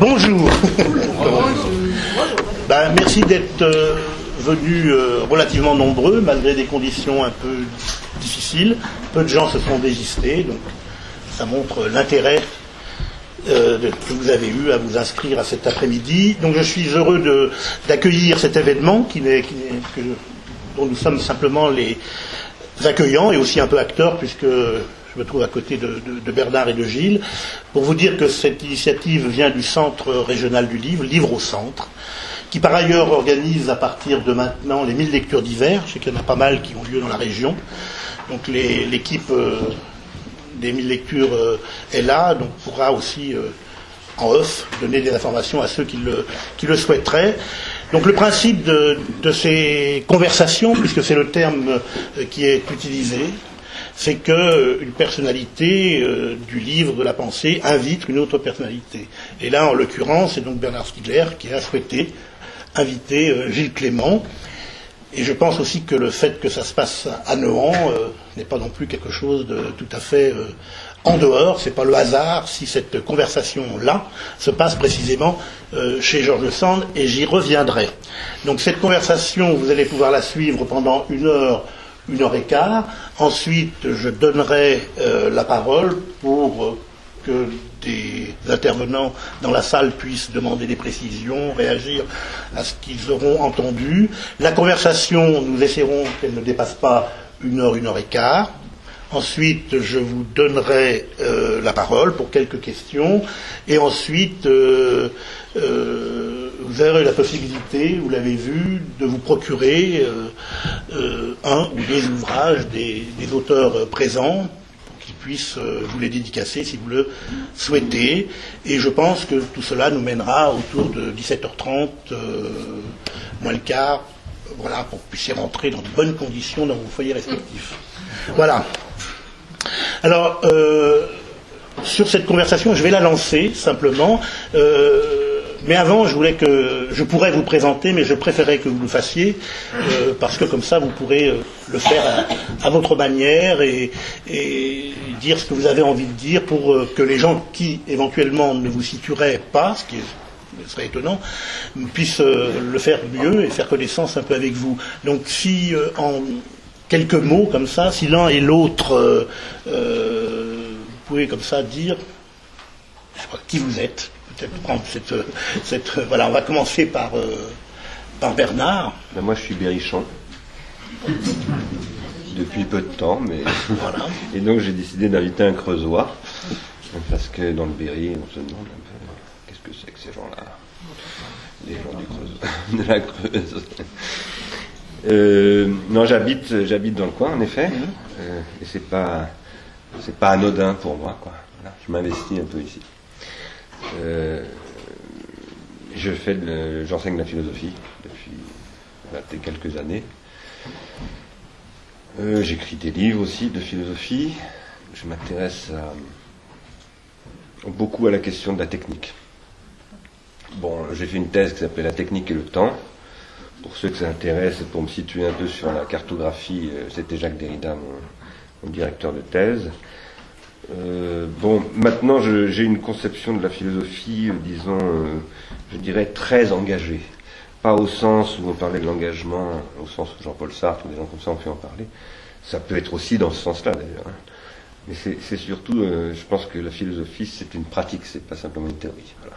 Bonjour. Ben, merci d'être euh, venus euh, relativement nombreux, malgré des conditions un peu difficiles. Peu de gens se sont désistés, donc ça montre l'intérêt euh, que vous avez eu à vous inscrire à cet après-midi. Donc je suis heureux d'accueillir cet événement dont nous sommes simplement les accueillants et aussi un peu acteurs, puisque je me trouve à côté de, Bernard et de Gilles, pour vous dire que cette initiative vient du Centre régional du livre, Livre au Centre, qui par ailleurs organise à partir de maintenant les 1000 lectures d'hiver. Je sais qu'il y en a pas mal qui ont lieu dans la région. Donc l'équipe euh, des 1000 lectures euh, est là, donc pourra aussi euh, en off donner des informations à ceux qui le, souhaiteraient. Donc le principe de, ces conversations, puisque c'est le terme qui est utilisé, c'est que euh, personnalité euh, du livre, de la pensée, invite une autre personnalité. Et là, en l'occurrence, c'est donc Bernard Stiegler qui a souhaité inviter euh, Gilles Clément. Et je pense aussi que le fait que ça se passe à Nohant euh, n'est pas non plus quelque chose de tout à fait euh, en dehors. C'est pas le hasard si cette conversation-là se passe précisément euh, chez Georges Sand, et j'y reviendrai. Donc cette conversation, vous allez pouvoir la suivre pendant une heure, une heure et quart. Ensuite, je donnerai euh, la parole pour euh, que des intervenants dans la salle puissent demander des précisions, réagir à ce qu'ils auront entendu. La conversation, nous essaierons qu'elle ne dépasse pas une heure, une heure et quart. Ensuite, je vous donnerai euh, la parole pour quelques questions. Et ensuite, vous aurez la possibilité, vous l'avez vu, de vous procurer euh, euh, un ou des ouvrages des, auteurs euh, présents pour qu'ils puissent vous les dédicacer si vous le souhaitez. Et je pense que tout cela nous mènera autour de 17h30, euh, moins le quart, voilà, pour que vous puissiez rentrer dans de bonnes conditions dans vos foyers respectifs. Voilà. Alors, sur cette conversation, je vais la lancer simplement. Mais avant, je voulais que je pourrais vous présenter, mais je préférais que vous le fassiez euh, parce que comme ça, vous pourrez euh, le faire à, votre manière et, dire ce que vous avez envie de dire pour euh, que les gens qui éventuellement ne vous situeraient pas, ce qui serait étonnant, puissent le faire mieux et faire connaissance un peu avec vous. Donc si en quelques mots comme ça, si l'un et l'autre, vous pouvez comme ça dire je pas, qui vous êtes, peut-être prendre cette, euh, cette voilà, on va commencer par, euh, par Bernard. Ben, moi, je suis berrichon. Depuis peu de temps, mais. Voilà. Et donc, j'ai décidé d'inviter un creusois. Parce que dans le Berry, on se demande un peu qu'est-ce que c'est que ces gens-là? Les gens du Creuse, de la Creuse. Euh, non, j'habite, j'habite dans le coin, en effet. Euh, et c'est pas, c'est pas anodin pour moi, quoi. Voilà, je m'investis un peu ici. Euh, je fais j'enseigne la philosophie depuis quelques années. Euh, J'écris des livres aussi de philosophie. Je m'intéresse beaucoup à la question de la technique. Bon, j'ai fait une thèse qui s'appelait La technique et le temps. Pour ceux que ça intéresse pour me situer un peu sur la cartographie, euh, c'était Jacques Derrida, mon directeur de thèse. Euh, bon, maintenant j'ai une conception de la philosophie, euh, disons, euh, je dirais très engagée. Pas au sens où on parlait de l'engagement, au sens où Jean-Paul Sartre ou des gens comme ça ont pu en parler. Ça peut être aussi dans ce sens-là d'ailleurs. hein. Mais c'est c'est surtout, euh, je pense que la philosophie c'est une pratique, c'est pas simplement une théorie. Voilà.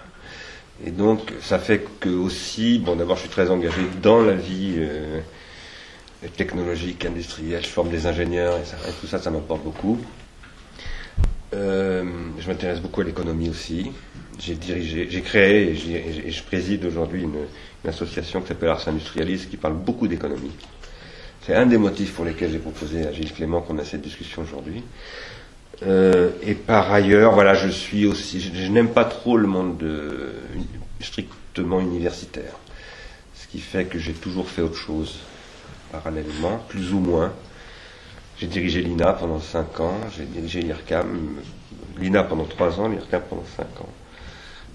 Et donc ça fait que aussi, bon d'abord je suis très engagé dans la vie euh, technologique, industrielle, je forme des ingénieurs et, ça- et tout ça, ça m'apporte beaucoup. Euh, je m'intéresse beaucoup à l'économie aussi. J'ai dirigé, j'ai créé et, je préside aujourd'hui une, association qui s'appelle Ars Industrialis qui parle beaucoup d'économie. C'est un des motifs pour lesquels j'ai proposé à Gilles Clément qu'on a cette discussion aujourd'hui. Euh, et par ailleurs, voilà, je suis aussi, je, n'aime pas trop le monde de- strictement universitaire, ce qui fait que j'ai toujours fait autre chose parallèlement, plus ou moins. J'ai dirigé l'INA pendant 5 ans, j'ai dirigé l'IRCAM, l'INA pendant 3 ans, l'IRCAM pendant 5 ans.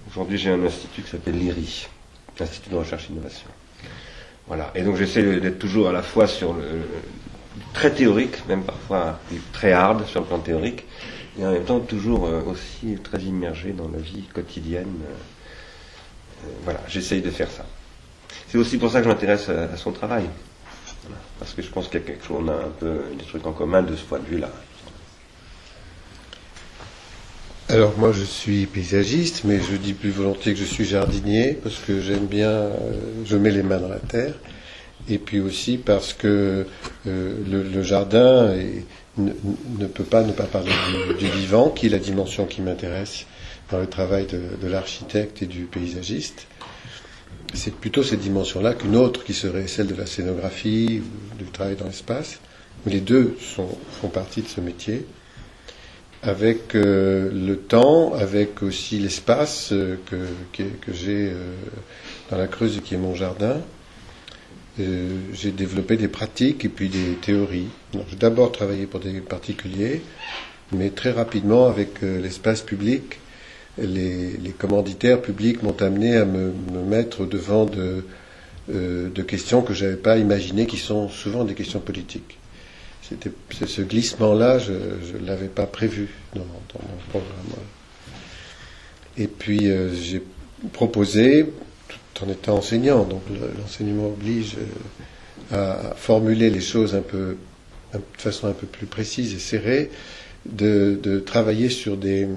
Aujourd'hui, j'ai un institut qui s'appelle l'IRI, l'Institut de recherche et innovation. Voilà. Et donc, j'essaie d'être toujours à la fois sur le, très théorique, même parfois très hard sur le plan théorique, et en même temps toujours euh, aussi très immergé dans la vie quotidienne voilà, j'essaye de faire ça. C'est aussi pour ça que je m'intéresse à, son travail. Parce que je pense qu'il y a quelque chose, on a un peu des trucs en commun de ce point de vue-là. Alors moi je suis paysagiste, mais je dis plus volontiers que je suis jardinier, parce que j'aime bien, euh, je mets les mains dans la terre, et puis aussi parce que euh, le, jardin ne, peut pas ne pas parler du, vivant, qui est la dimension qui m'intéresse dans le travail de, de l'architecte et du paysagiste. C'est plutôt cette dimension-là qu'une autre qui serait celle de la scénographie du travail dans l'espace. Mais les deux sont, font partie de ce métier avec euh, le temps, avec aussi l'espace euh, que, que, j'ai euh, dans la Creuse qui est mon jardin, j'ai développé des pratiques et puis des théories. J'ai d'abord travaillé pour des particuliers, mais très rapidement avec l'espace public, les, commanditaires publics m'ont amené à me, me mettre devant de, de questions que je n'avais pas imaginées, qui sont souvent des questions politiques ce glissement-là, je ne l'avais pas prévu dans, mon programme. Et puis euh, j'ai proposé, tout en étant enseignant, donc l'enseignement oblige euh, à formuler les choses de façon un peu plus précise et serrée, de, travailler sur des,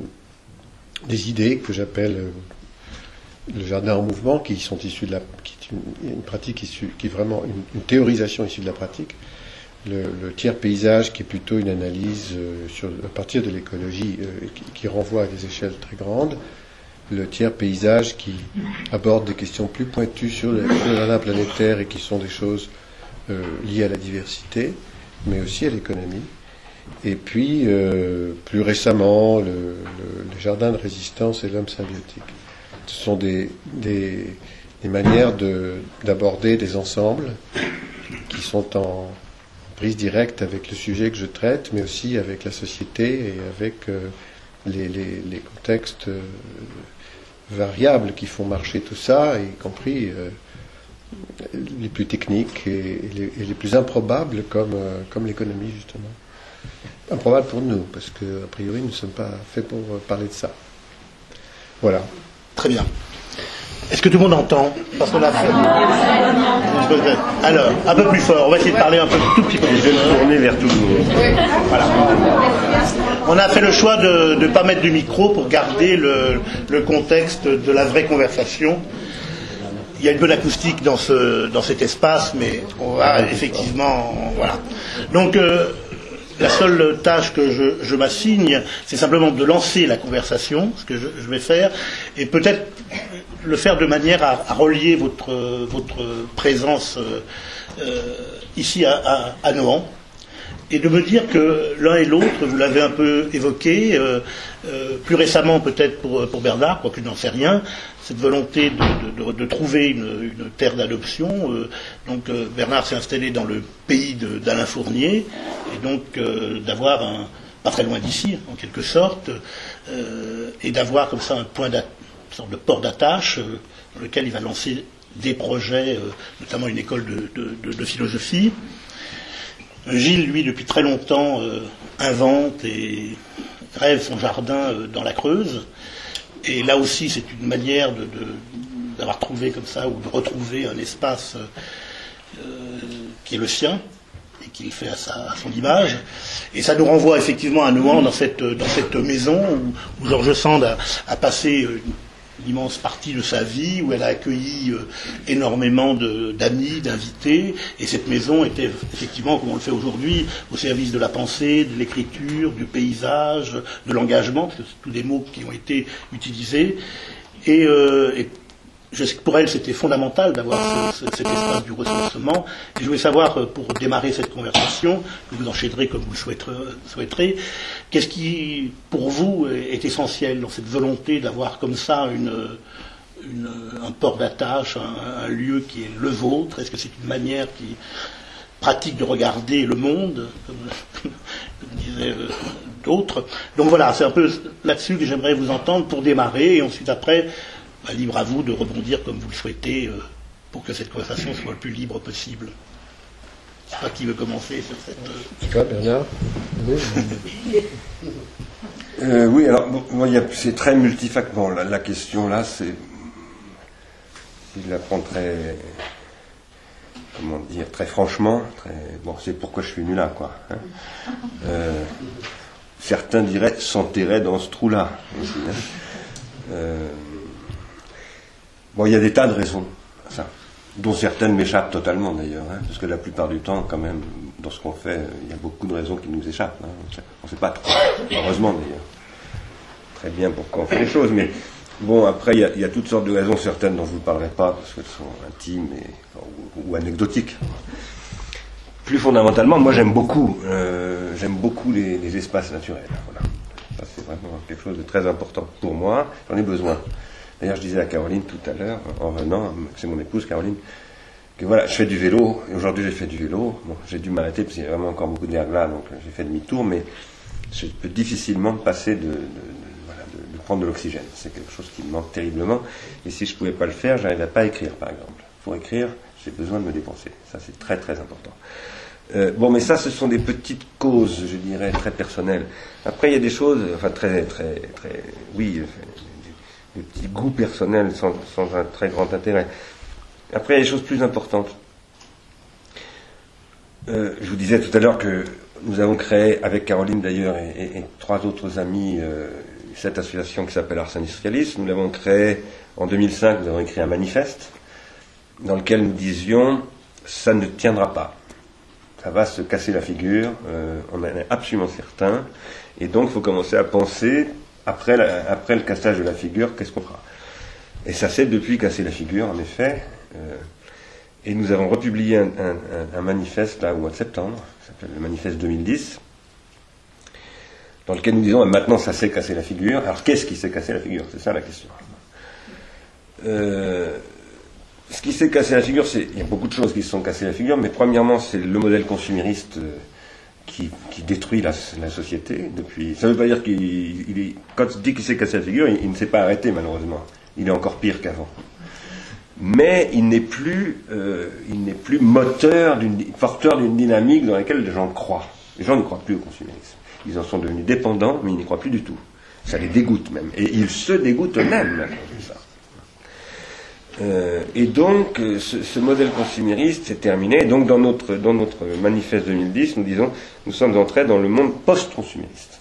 des idées que j'appelle euh, le jardin en mouvement, qui sont issus de la, qui est une, pratique issue, qui est vraiment une théorisation issue de la pratique, le, tiers paysage qui est plutôt une analyse euh, sur, à partir de l'écologie euh, qui, renvoie à des échelles très grandes, le tiers paysage qui aborde des questions plus pointues sur le, jardin planétaire et qui sont des choses liées à la diversité, mais aussi à l'économie. Et puis, plus récemment, le, les jardins de résistance et l'homme symbiotique. Ce sont des, des, manières d'aborder des ensembles qui sont en, prise directe avec le sujet que je traite, mais aussi avec la société et avec euh, les, contextes euh, variables qui font marcher tout ça, y compris euh, les plus techniques et, les, plus improbables comme l'économie justement. Improbable pour nous, parce qu'a priori nous ne sommes pas faits pour parler de ça. Voilà. Très bien. Est-ce que tout le monde entend Parce qu'on a fait. Alors, un peu plus fort. On va essayer de parler un peu tout petit peu. Je vais me tourner vers tout le monde. Voilà. On a fait le choix de ne pas mettre du micro pour garder le, contexte de la vraie conversation. Il y a une bonne acoustique dans, ce, dans cet espace, mais on va effectivement. Voilà. Donc. Euh, la seule tâche que je, m'assigne, c'est simplement de lancer la conversation, ce que je, vais faire, et peut-être le faire de manière à, relier votre, présence euh, euh, ici à, à, Nohant, et de me dire que l'un et l'autre, vous l'avez un peu évoqué, euh, plus récemment peut-être pour, Bernard, quoique je n'en sais rien, cette volonté de, trouver une, terre d'adoption. Euh, donc euh, Bernard s'est installé dans le pays d'Alain Fournier, et donc euh, d'avoir un, pas très loin d'ici, en quelque sorte, et d'avoir comme ça un point sorte de port d'attache dans lequel il va lancer des projets, notamment une école de, philosophie. Gilles, lui, depuis très longtemps, invente et rêve son jardin dans la Creuse. Et là aussi, c'est une manière d'avoir trouvé comme ça, ou de retrouver un espace euh, qui est le sien, et qu'il fait à, son image. Et ça nous renvoie effectivement à Nouan dans cette, dans cette maison où, Georges Sand a, passé immense partie de sa vie, où elle a accueilli euh, énormément d'amis, d'invités, et cette maison était effectivement, comme on le fait aujourd'hui, au service de la pensée, de l'écriture, du paysage, de l'engagement, tous des mots qui ont été utilisés. Et, euh, pour elle, c'était fondamental d'avoir cet espace du ressourcement. Et je voulais savoir, euh, pour démarrer cette conversation, que vous enchaînerez comme vous le souhaiterez, qu'est-ce qui, pour vous, est essentiel dans cette volonté d'avoir comme ça un port d'attache, un, lieu qui est le vôtre? Est-ce que c'est une manière qui pratique de regarder le monde, comme, disaient euh, d'autres? Donc voilà, c'est un peu là-dessus que j'aimerais vous entendre pour démarrer, et ensuite après bah, libre à vous de rebondir comme vous le souhaitez euh, pour que cette conversation soit le plus libre possible. Je sais pas qui veut commencer sur cette. Euh... Bernard euh, Oui, alors c'est très multifactoriel. la, question là, c'est si je la prends très, comment dire, très franchement, très, bon, c'est pourquoi je suis venu là, quoi. hein. Euh, certains diraient s'enterrer dans ce trou-là. aussi, hein. Euh, bon, il y a des tas de raisons ça, dont certaines m'échappent totalement d'ailleurs, hein, parce que la plupart du temps, quand même, dans ce qu'on fait, il y a beaucoup de raisons qui nous échappent. hein. On ne sait pas trop, heureusement d'ailleurs. Très bien pourquoi on fait les choses, mais bon, après, il y, a, toutes sortes de raisons, certaines dont je ne vous parlerai pas, parce qu'elles sont intimes ou, anecdotiques. Plus fondamentalement, moi j'aime beaucoup, euh, j'aime beaucoup les, les espaces naturels. Voilà. Ça c'est vraiment quelque chose de très important pour moi. J'en ai besoin. D'ailleurs, je disais à Caroline tout à l'heure, en venant, c'est mon épouse Caroline, que voilà, je fais du vélo. Et aujourd'hui, j'ai fait du vélo. Bon, j'ai dû m'arrêter parce qu'il y a vraiment encore beaucoup de verglas, donc euh, j'ai fait demi-tour, mais je peux difficilement me passer de, voilà, de- prendre de l'oxygène. C'est quelque chose qui me manque terriblement. Et si je ne pouvais pas le faire, j'arriverais pas à écrire, par exemple. Pour écrire, j'ai besoin de me dépenser. Ça, c'est très très important. Euh, bon, mais ça, ce sont des petites causes, je dirais, très personnelles. Après, il y a des choses, enfin, très, très, très, oui, des petits goûts personnels sans, un très grand intérêt. Après, il y a des choses plus importantes. Euh, je vous disais tout à l'heure que nous avons créé, avec Caroline d'ailleurs et trois autres amis, euh, cette association qui s'appelle Ars Industrialis. Nous l'avons créée en 2005, nous avons écrit un manifeste dans lequel nous disions ça ne tiendra pas. Ça va se casser la figure, euh, on en est absolument certain. Et donc, il faut commencer à penser, après, le cassage de la figure, qu'est-ce qu'on fera? Et ça s'est depuis cassé la figure, en effet. Euh, et nous avons republié un, manifeste là au mois de septembre, s'appelle le manifeste 2010, dans lequel nous disons maintenant ça s'est cassé la figure. Alors qu'est-ce qui s'est cassé la figure? C'est ça la question. Euh, ce qui s'est cassé la figure, c'est il y a beaucoup de choses qui se sont cassées la figure, mais premièrement c'est le modèle consumériste euh, qui, qui détruit la, la société depuis. Ça ne veut pas dire qu'il il est- quand il dit qu'il s'est cassé la figure, il, il ne s'est pas arrêté malheureusement. Il est encore pire qu'avant. Mais il n'est plus, euh, il n'est plus moteur, d'une, porteur d'une dynamique dans laquelle les gens croient. Les gens ne croient plus au consumérisme. Ils en sont devenus dépendants, mais ils n'y croient plus du tout. Ça les dégoûte même. Et ils se dégoûtent eux-mêmes ça. Euh, et donc, euh, ce, modèle consumériste s'est terminé. Donc, dans notre, dans notre manifeste 2010, nous disons, nous sommes entrés dans le monde post-consumériste.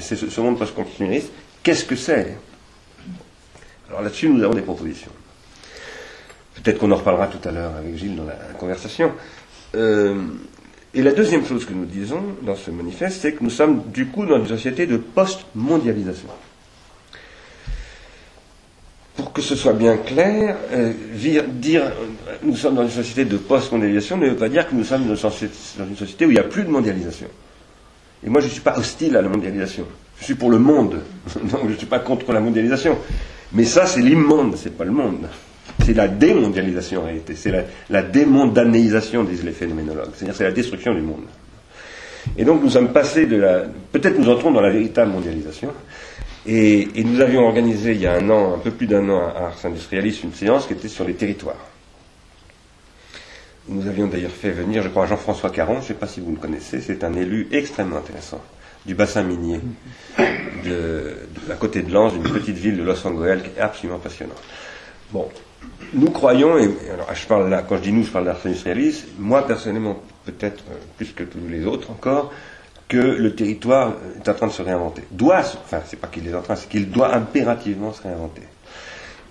C'est ce, ce monde post-consumériste, qu'est-ce que c'est? Alors là-dessus, nous avons des propositions. Peut-être qu'on en reparlera tout à l'heure avec Gilles dans la conversation. Euh, et la deuxième chose que nous disons dans ce manifeste, c'est que nous sommes du coup dans une société de post-mondialisation. Pour que ce soit bien clair, euh, dire euh, nous sommes dans une société de post-mondialisation ne veut pas dire que nous sommes dans une société, dans une société où il n'y a plus de mondialisation. Et moi, je ne suis pas hostile à la mondialisation. Je suis pour le monde. Donc, je ne suis pas contre la mondialisation. Mais ça, c'est l'immonde, c'est pas le monde. C'est la démondialisation en réalité. C'est la, la démondanéisation, disent les phénoménologues. C'est-à-dire, c'est la destruction du monde. Et donc, nous sommes passés de la. Peut-être nous entrons dans la véritable mondialisation. Et, nous avions organisé il y a un an, un peu plus d'un an, à Ars Industrialis, une séance qui était sur les territoires. Nous avions d'ailleurs fait venir, je crois, Jean-François Caron, je ne sais pas si vous le connaissez, c'est un élu extrêmement intéressant du bassin minier de, de- à côté de Lens, d'une petite ville de Los Angeles qui est absolument passionnante. Bon, nous croyons, et alors je parle là, quand je dis nous, je parle d'Ars Industrialis, moi personnellement, peut-être euh, plus que tous les autres encore, que le territoire est en train de se réinventer. Doit, enfin, c'est pas qu'il est en train, c'est qu'il doit impérativement se réinventer.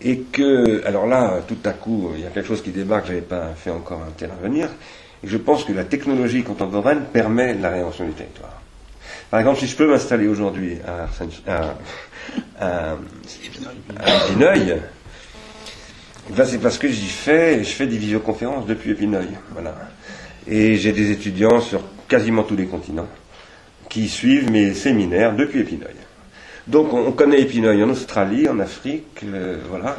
Et que, alors là, tout à coup, il y a quelque chose qui débarque, je n'avais pas fait encore intervenir, et je pense que la technologie contemporaine permet la réinvention du territoire. Par exemple, si je peux m'installer aujourd'hui à, à, à, à Épineuil, eh ben, c'est parce que j'y fais, je fais des visioconférences depuis Épineuil. Voilà. Et j'ai des étudiants sur quasiment tous les continents qui suivent mes séminaires depuis Épineuil. Donc on, on connaît Épineuil en Australie, en Afrique, euh, voilà.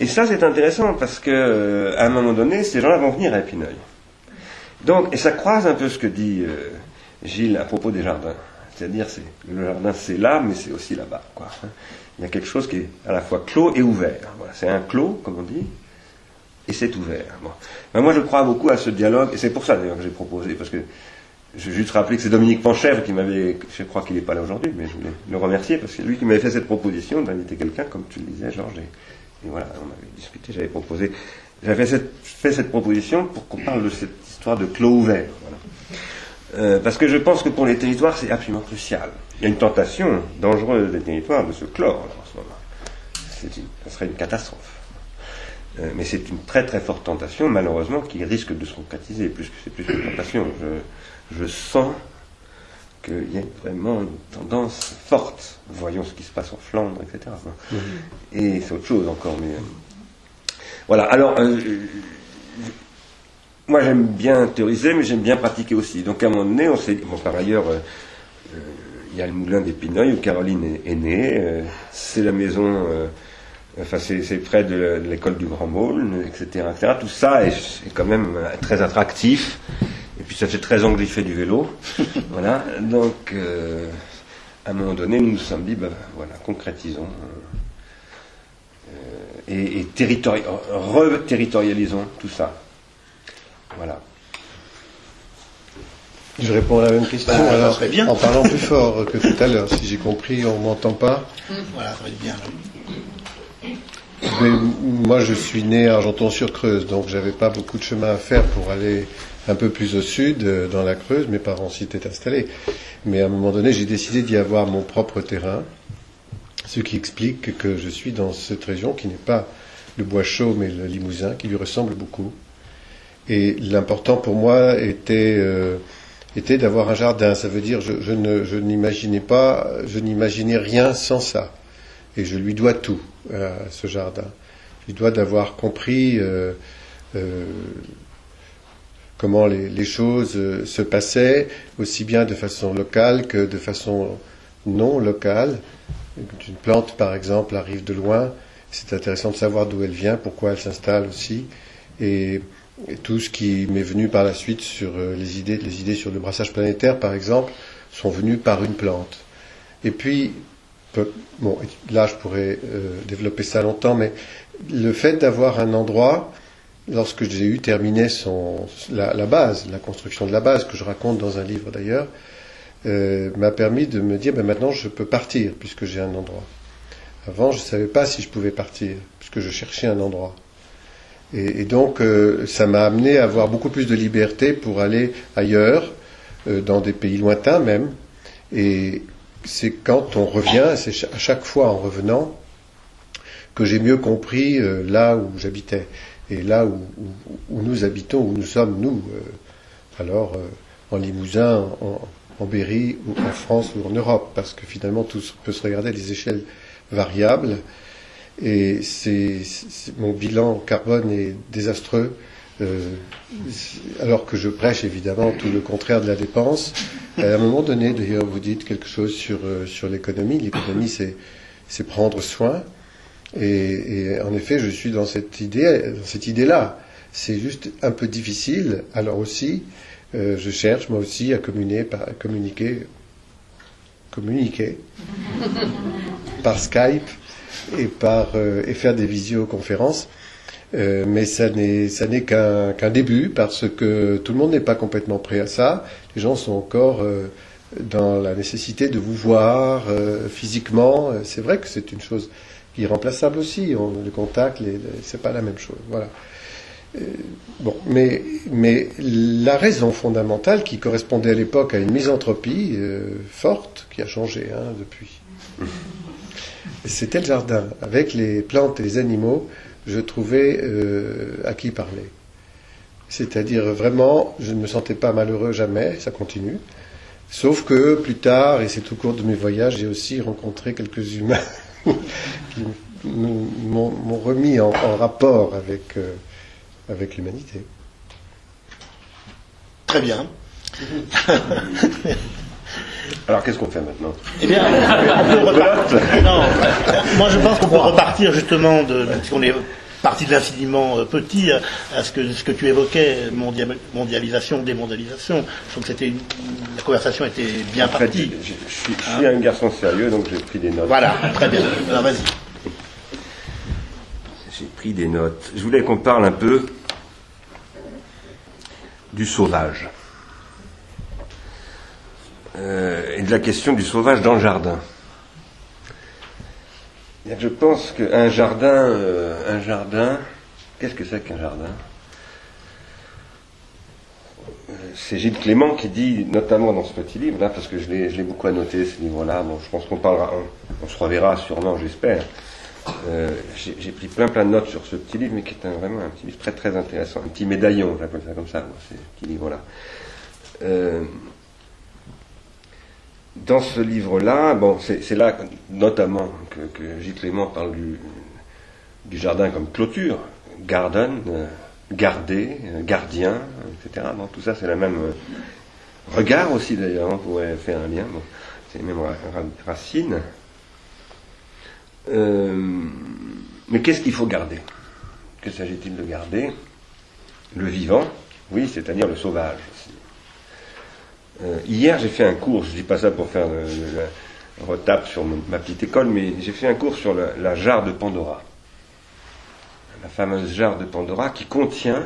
Et ça c'est intéressant parce que euh, à un moment donné, ces gens-là vont venir à Épineuil. Donc, et ça croise un peu ce que dit euh, Gilles à propos des jardins. C'est-à-dire, c'est, le jardin c'est là, mais c'est aussi là-bas. Quoi. Il y a quelque chose qui est à la fois clos et ouvert. C'est un clos, comme on dit, et c'est ouvert. Moi, je crois beaucoup à ce dialogue, et c'est pour ça d'ailleurs que j'ai proposé, parce que je veux juste rappeler que c'est Dominique Panchèvre qui m'avait, je crois qu'il n'est pas là aujourd'hui, mais je voulais le remercier, parce que c'est lui qui m'avait fait cette proposition d'inviter quelqu'un, comme tu le disais, Georges, et voilà, on avait discuté, j'avais proposé, j'avais fait cette proposition pour qu'on parle de cette histoire de clos ouvert. Euh, parce que je pense que pour les territoires, c'est absolument crucial. Il y a une tentation dangereuse des territoires de se clore en ce moment. Une, ça serait une catastrophe. Euh, mais c'est une très très forte tentation, malheureusement, qui risque de se concrétiser, plus que c'est plus qu'une tentation. Je, je sens qu'il y a vraiment une tendance forte. Voyons ce qui se passe en Flandre, etc. Et c'est autre chose encore, mais. Euh, voilà, alors. Euh, moi j'aime bien théoriser, mais j'aime bien pratiquer aussi. Donc à un moment donné, on s'est bon, par ailleurs, il y a le moulin d'Épineuil où Caroline est, née. c'est la maison Enfin, c'est près de, l'école du Grand Môle, etc., etc. Tout ça est, quand même euh, très attractif. Et puis ça fait très anglais du vélo. voilà. Donc, euh, à un moment donné, nous nous sommes dit, ben, voilà, concrétisons. Euh, et, et re-territorialisons tout ça. Voilà. Je réponds à la même question. Bah, alors, bien. En parlant plus fort que tout à l'heure, si j'ai compris, on m'entend pas. Voilà, ça va être bien moi, je suis né à Argenton-sur-Creuse, donc j'avais pas beaucoup de chemin à faire pour aller un peu plus au sud, euh, dans la Creuse. Mes parents s'y étaient installés. Mais à un moment donné, j'ai décidé d'y avoir mon propre terrain, ce qui explique que je suis dans cette région qui n'est pas le bois chaud, mais le Limousin, qui lui ressemble beaucoup. Et l'important pour moi était, euh, d'avoir un jardin. Ça veut dire, je, je n'imaginais pas, je n'imaginais rien sans ça et je lui dois tout à ce jardin. Je lui dois d'avoir compris euh, euh, comment les, choses euh, se passaient, aussi bien de façon locale que de façon non locale. Une plante, par exemple, arrive de loin. C'est intéressant de savoir d'où elle vient, pourquoi elle s'installe aussi. Et, tout ce qui m'est venu par la suite sur les idées, les idées sur le brassage planétaire, par exemple, sont venues par une plante. Et puis, bon, là je pourrais euh, développer ça longtemps, mais le fait d'avoir un endroit, lorsque j'ai eu terminé la, base, la construction de la base, que je raconte dans un livre d'ailleurs, euh, m'a permis de me dire, ben maintenant je peux partir puisque j'ai un endroit. Avant, je ne savais pas si je pouvais partir, puisque je cherchais un endroit. Et, donc, euh, ça m'a amené à avoir beaucoup plus de liberté pour aller ailleurs, dans des pays lointains même, et, c'est quand on revient, c'est à chaque fois en revenant, que j'ai mieux compris euh, là où j'habitais et là où, nous habitons, où nous sommes nous. Euh, alors euh, en Limousin, en, Berry, en France ou en Europe, parce que finalement tout peut se regarder à des échelles variables. Et c'est, mon bilan carbone est désastreux euh, alors que je prêche évidemment tout le contraire de la dépense. À un moment donné, d'ailleurs, vous dites quelque chose sur, euh, sur l'économie. L'économie, c'est, c'est prendre soin. Et, en effet, je suis dans cette idée, dans cette idée-là. C'est juste un peu difficile. Alors aussi, euh, je cherche moi aussi à communiquer, par, communiquer, communiquer par Skype et par et faire des visioconférences euh, mais ça n'est ça n'est qu'un début parce que tout le monde n'est pas complètement prêt à ça. Les gens sont encore euh, dans la nécessité de vous voir euh, physiquement. C'est vrai que c'est une chose irremplaçable aussi. On, le contact, c'est pas la même chose. Voilà. bon, mais mais la raison fondamentale qui correspondait à l'époque à une misanthropie forte qui a changé hein, depuis. C'était le jardin avec les plantes et les animaux je trouvais euh, à qui parler. C'est-à-dire vraiment, je ne me sentais pas malheureux jamais, ça continue. Sauf que plus tard, et c'est au cours de mes voyages, j'ai aussi rencontré quelques humains qui m'ont remis en, rapport avec, euh, avec l'humanité. Très bien. Alors qu'est-ce qu'on fait maintenant Eh bien, on peut repartir. Non, moi je pense qu'on peut repartir justement de, qu'on est parti de l'infiniment euh, petit à, ce que ce que tu évoquais, mondialisation, démondialisation. Je trouve que c'était la conversation était bien partie. Je, suis, un garçon sérieux, donc j'ai pris des notes. Voilà, très bien. Alors vas-y. J'ai pris des notes. Je voulais qu'on parle un peu du sauvage. Euh, et de la question du sauvage dans le jardin. Je pense qu'un jardin, euh, un jardin, qu'est-ce que c'est qu'un jardin? Euh, C'est Gilles Clément qui dit, notamment dans ce petit livre, là, parce que je l'ai beaucoup annoté, ce livre-là, bon, je pense qu'on parlera, on, se reverra sûrement, j'espère. J'ai pris plein plein de notes sur ce petit livre, mais qui est vraiment un petit livre très très intéressant, un petit médaillon, j'appelle ça comme ça, moi, ce petit livre-là. Dans ce livre-là, bon, c'est là notamment que, Gilles Clément parle du, du jardin comme clôture, garden, euh, garder, euh, gardien, etc. Bon, tout ça, c'est la même euh, regard aussi d'ailleurs, on pourrait faire un lien. Bon, c'est les mêmes mais qu'est-ce qu'il faut garder? Que s'agit-il de garder? Le vivant, oui, c'est-à-dire le sauvage. Euh, hier, j'ai fait un cours, je dis pas ça pour faire le, le- le retape sur ma petite école, mais j'ai fait un cours sur la, la jarre de Pandora. La fameuse jarre de Pandora qui contient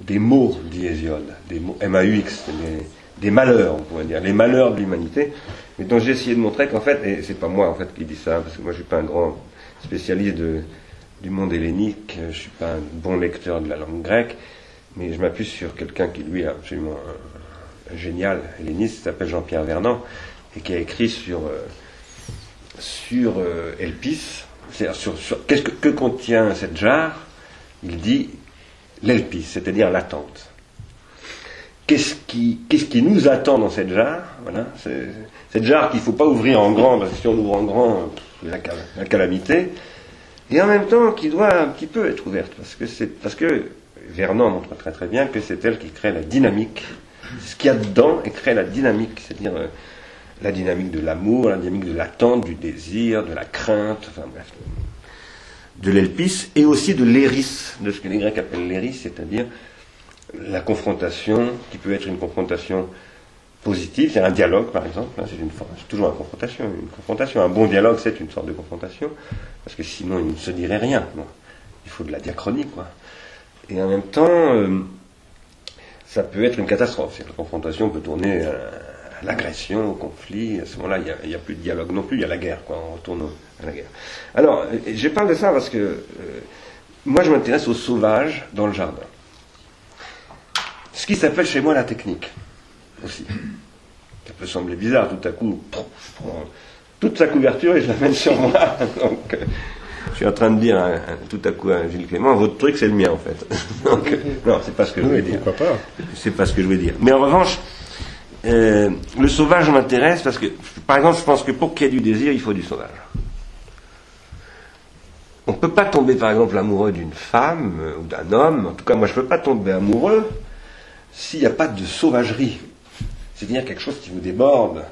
des mots, dit Hésiode, des mots MAUX, des, des malheurs, on pourrait dire, les malheurs de l'humanité, mais dont j'ai essayé de montrer qu'en fait, et c'est pas moi en fait qui dis ça, parce que moi je suis pas un grand spécialiste de- du monde hellénique, je suis pas un bon lecteur de la langue grecque, mais je m'appuie sur quelqu'un qui lui est absolument euh, génial, helléniste, s'appelle Jean-Pierre Vernant, et qui a écrit sur, euh, sur euh, Elpis, sur, sur- qu'est-ce que, que contient cette jarre? Il dit l'Elpis, c'est-à-dire l'attente. Qu'est-ce qui, qui nous attend dans cette jarre? Voilà, cette jarre qu'il ne faut pas ouvrir en grand, parce que si on ouvre en grand, la calamité, et en même temps qui doit un petit peu être ouverte, parce que, c'est, parce que Vernon montre très très bien que c'est elle qui crée la dynamique. Ce qu'il y a dedans et crée la dynamique, c'est-à-dire euh, la dynamique de l'amour, la dynamique de l'attente, du désir, de la crainte, enfin bref, de l'elpis et aussi de l'éris, de ce que les Grecs appellent l'éris, c'est-à-dire la confrontation, qui peut être une confrontation positive, c'est un dialogue par exemple, hein, c'est, toujours une confrontation, une confrontation. Un bon dialogue, c'est une sorte de confrontation, parce que sinon il ne se dirait rien. Il faut de la diachronie, quoi. Et en même temps, euh, ça peut être une catastrophe. La confrontation peut tourner à, à l'agression, au conflit. À ce moment-là, il n'y a, plus de dialogue non plus, il y a la guerre, quoi. On retourne à la guerre. Alors, euh, je parle de ça parce que euh, moi, je m'intéresse aux sauvages dans le jardin. Ce qui s'appelle chez moi la technique, aussi. Ça peut sembler bizarre, tout à coup, je prends toute sa couverture et je la mets sur moi. Donc, euh, je suis en train de dire hein, tout à coup à Gilles Clément, votre truc c'est le mien en fait. Donc, non, c'est pas ce que je voulais dire. C'est pas ce que je voulais dire. Mais en revanche, euh, le sauvage m'intéresse parce que, par exemple, je pense que pour qu'il y ait du désir, il faut du sauvage. On ne peut pas tomber, par exemple, amoureux d'une femme euh, ou d'un homme. En tout cas, moi, je ne peux pas tomber amoureux s'il n'y a pas de sauvagerie. C'est-à-dire quelque chose qui vous déborde.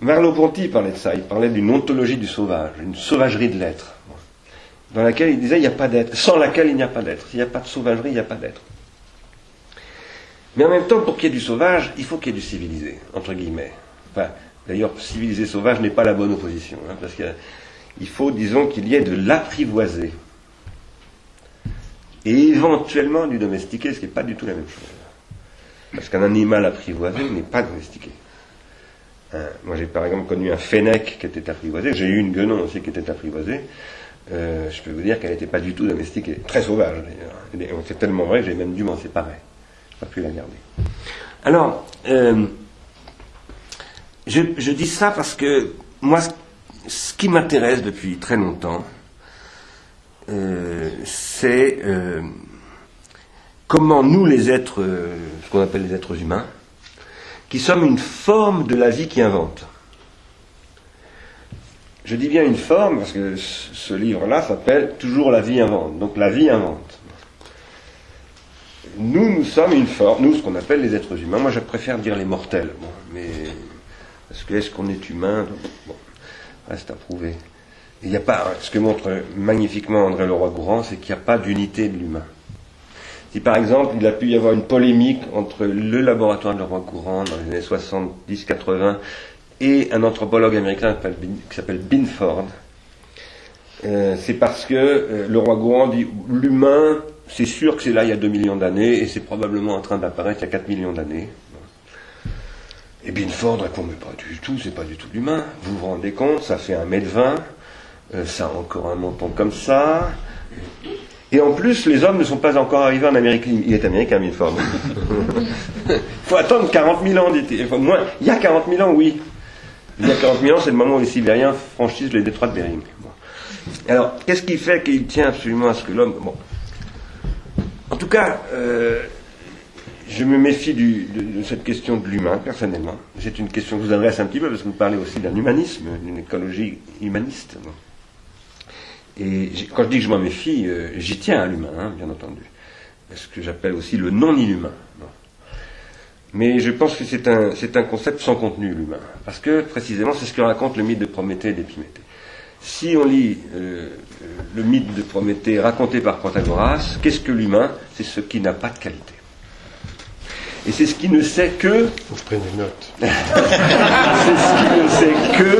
Merleau-Ponty parlait de ça. Il parlait d'une ontologie du sauvage, une sauvagerie de l'être, dans laquelle il disait il n'y a pas d'être, sans laquelle il n'y a pas d'être. S'il n'y a pas de sauvagerie, il n'y a pas d'être. Mais en même temps, pour qu'il y ait du sauvage, il faut qu'il y ait du civilisé, entre guillemets. D'ailleurs, civilisé sauvage n'est pas la bonne opposition, hein, parce qu'il faut, disons, qu'il y ait de l'apprivoisé. Et éventuellement du domestiqué, ce qui n'est pas du tout la même chose. Parce qu'un animal apprivoisé n'est pas domestiqué. Hein, moi, j'ai par exemple connu un fennec qui était apprivoisé. J'ai eu une guenon aussi qui était apprivoisée. Euh, je peux vous dire qu'elle n'était pas du tout domestiquée. Très sauvage, d'ailleurs. C'est tellement vrai que j'ai même dû m'en séparer. Pas pu la garder. Alors, euh, je, je dis ça parce que moi, ce, ce qui m'intéresse depuis très longtemps, euh, c'est euh, comment nous, les êtres, euh, ce qu'on appelle les êtres humains, qui sommes une forme de la vie qui invente. Je dis bien une forme parce que ce livre-là s'appelle Toujours la vie invente. Donc la vie invente. Nous, nous sommes une forme, nous, ce qu'on appelle les êtres humains. Moi, je préfère dire les mortels. Mais parce que est-ce qu'on est humain? Reste à prouver. Il n'y a pas, ce que montre magnifiquement André Leroy-Gourand, c'est qu'il n'y a pas d'unité de l'humain. Si par exemple, il a pu y avoir une polémique entre le laboratoire de Leroy-Gourand dans les années 70-80 et un anthropologue américain qui s'appelle Binford, euh, c'est parce que euh, Leroy-Gourand dit l'humain, c'est sûr que c'est là il y a 2 millions d'années et c'est probablement en train d'apparaître il y a 4 millions d'années. Et Binford répond mais pas du tout, c'est pas du tout l'humain. Vous vous rendez compte, ça fait 1m20, Euh, ça a encore un menton comme ça. Et en plus, les hommes ne sont pas encore arrivés en Amérique. Il est américain, Milford. Il faut attendre 40 000 ans. Enfin, moins. Il y a 40 000 ans, oui. Il y a 40 000 ans, c'est le moment où les Sibériens franchissent les détroits de Bering. Alors, qu'est-ce qui fait qu'il tient absolument à ce que l'homme... Bon. En tout cas, euh, je me méfie de, cette question de l'humain, personnellement. C'est une question que je vous adresse un petit peu, parce que vous parlez aussi d'un humanisme, d'une écologie humaniste. Et quand je dis que je m'en méfie, euh, j'y tiens à l'humain, hein, bien entendu. Ce que j'appelle aussi le non-inhumain. Mais je pense que c'est un, c'est un concept sans contenu, l'humain. Parce que, précisément, c'est ce que raconte le mythe de Prométhée et d'Épiméthée. Si on lit euh, le mythe de Prométhée raconté par Protagoras, qu'est-ce que l'humain? C'est ce qui n'a pas de qualité. Et c'est ce qui ne sait que. Vous prenez des notes. c'est ce qui ne sait que.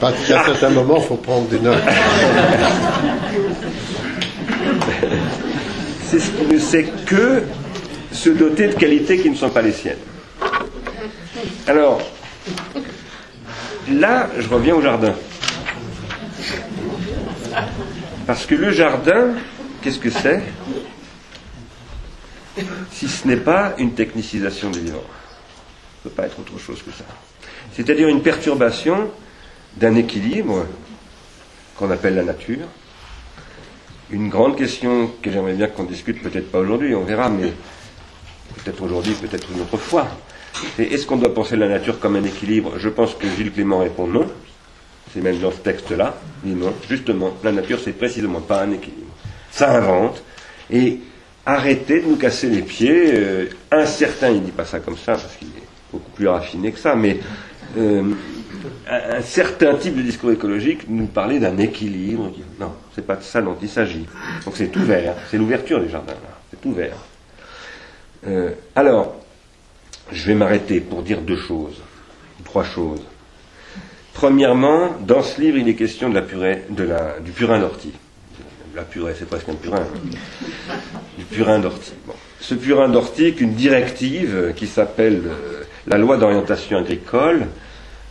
Parce qu'à certains moments, il faut prendre des notes. c'est ce qui ne sait que se doter de qualités qui ne sont pas les siennes. Alors, là, je reviens au jardin. Parce que le jardin, qu'est-ce que c'est? Si ce n'est pas une technicisation du vivant. Ça ne peut pas être autre chose que ça. C'est-à-dire une perturbation d'un équilibre qu'on appelle la nature. Une grande question que j'aimerais bien qu'on discute, peut-être pas aujourd'hui, on verra, mais peut-être aujourd'hui, peut-être une autre fois. Est-ce qu'on doit penser la nature comme un équilibre? Je pense que Gilles Clément répond non. C'est même dans ce texte-là. Dit non. Justement, la nature, c'est précisément pas un équilibre. Ça invente. Et arrêtez de nous casser les pieds. Euh, un certain, il dit pas ça comme ça, parce qu'il est beaucoup plus raffiné que ça, mais euh, un, certain type de discours écologique nous parlait d'un équilibre. Non, c'est pas de ça dont il s'agit. Donc c'est ouvert. C'est l'ouverture des jardins, là. C'est ouvert. Euh, alors, je vais m'arrêter pour dire deux choses, trois choses. Premièrement, dans ce livre, il est question de la purée, du purin d'ortie. La purée, c'est presque un purin. Du purin d'ortie. Ce purin d'ortie, qu'une directive qui s'appelle euh, la loi d'orientation agricole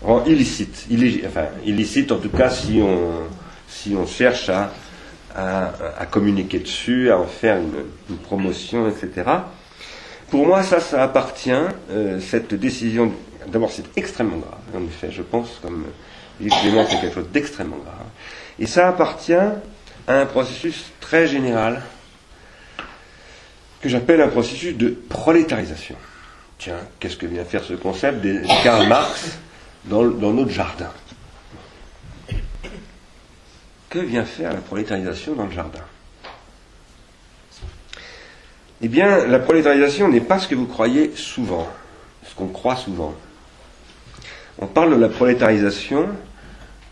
rend illicite. enfin, illicite en tout cas si on, cherche à, communiquer dessus, à en faire une promotion, etc. Pour moi, ça, ça appartient, euh, cette décision. D'abord, c'est extrêmement grave, en effet, je pense, comme Yves Clément, c'est quelque chose d'extrêmement grave. Et ça appartient à un processus très général que j'appelle un processus de prolétarisation. Tiens, qu'est-ce que vient faire ce concept de Karl Marx dans, dans notre jardin? Que vient faire la prolétarisation dans le jardin? Eh bien, la prolétarisation n'est pas ce que vous croyez souvent, ce qu'on croit souvent. On parle de la prolétarisation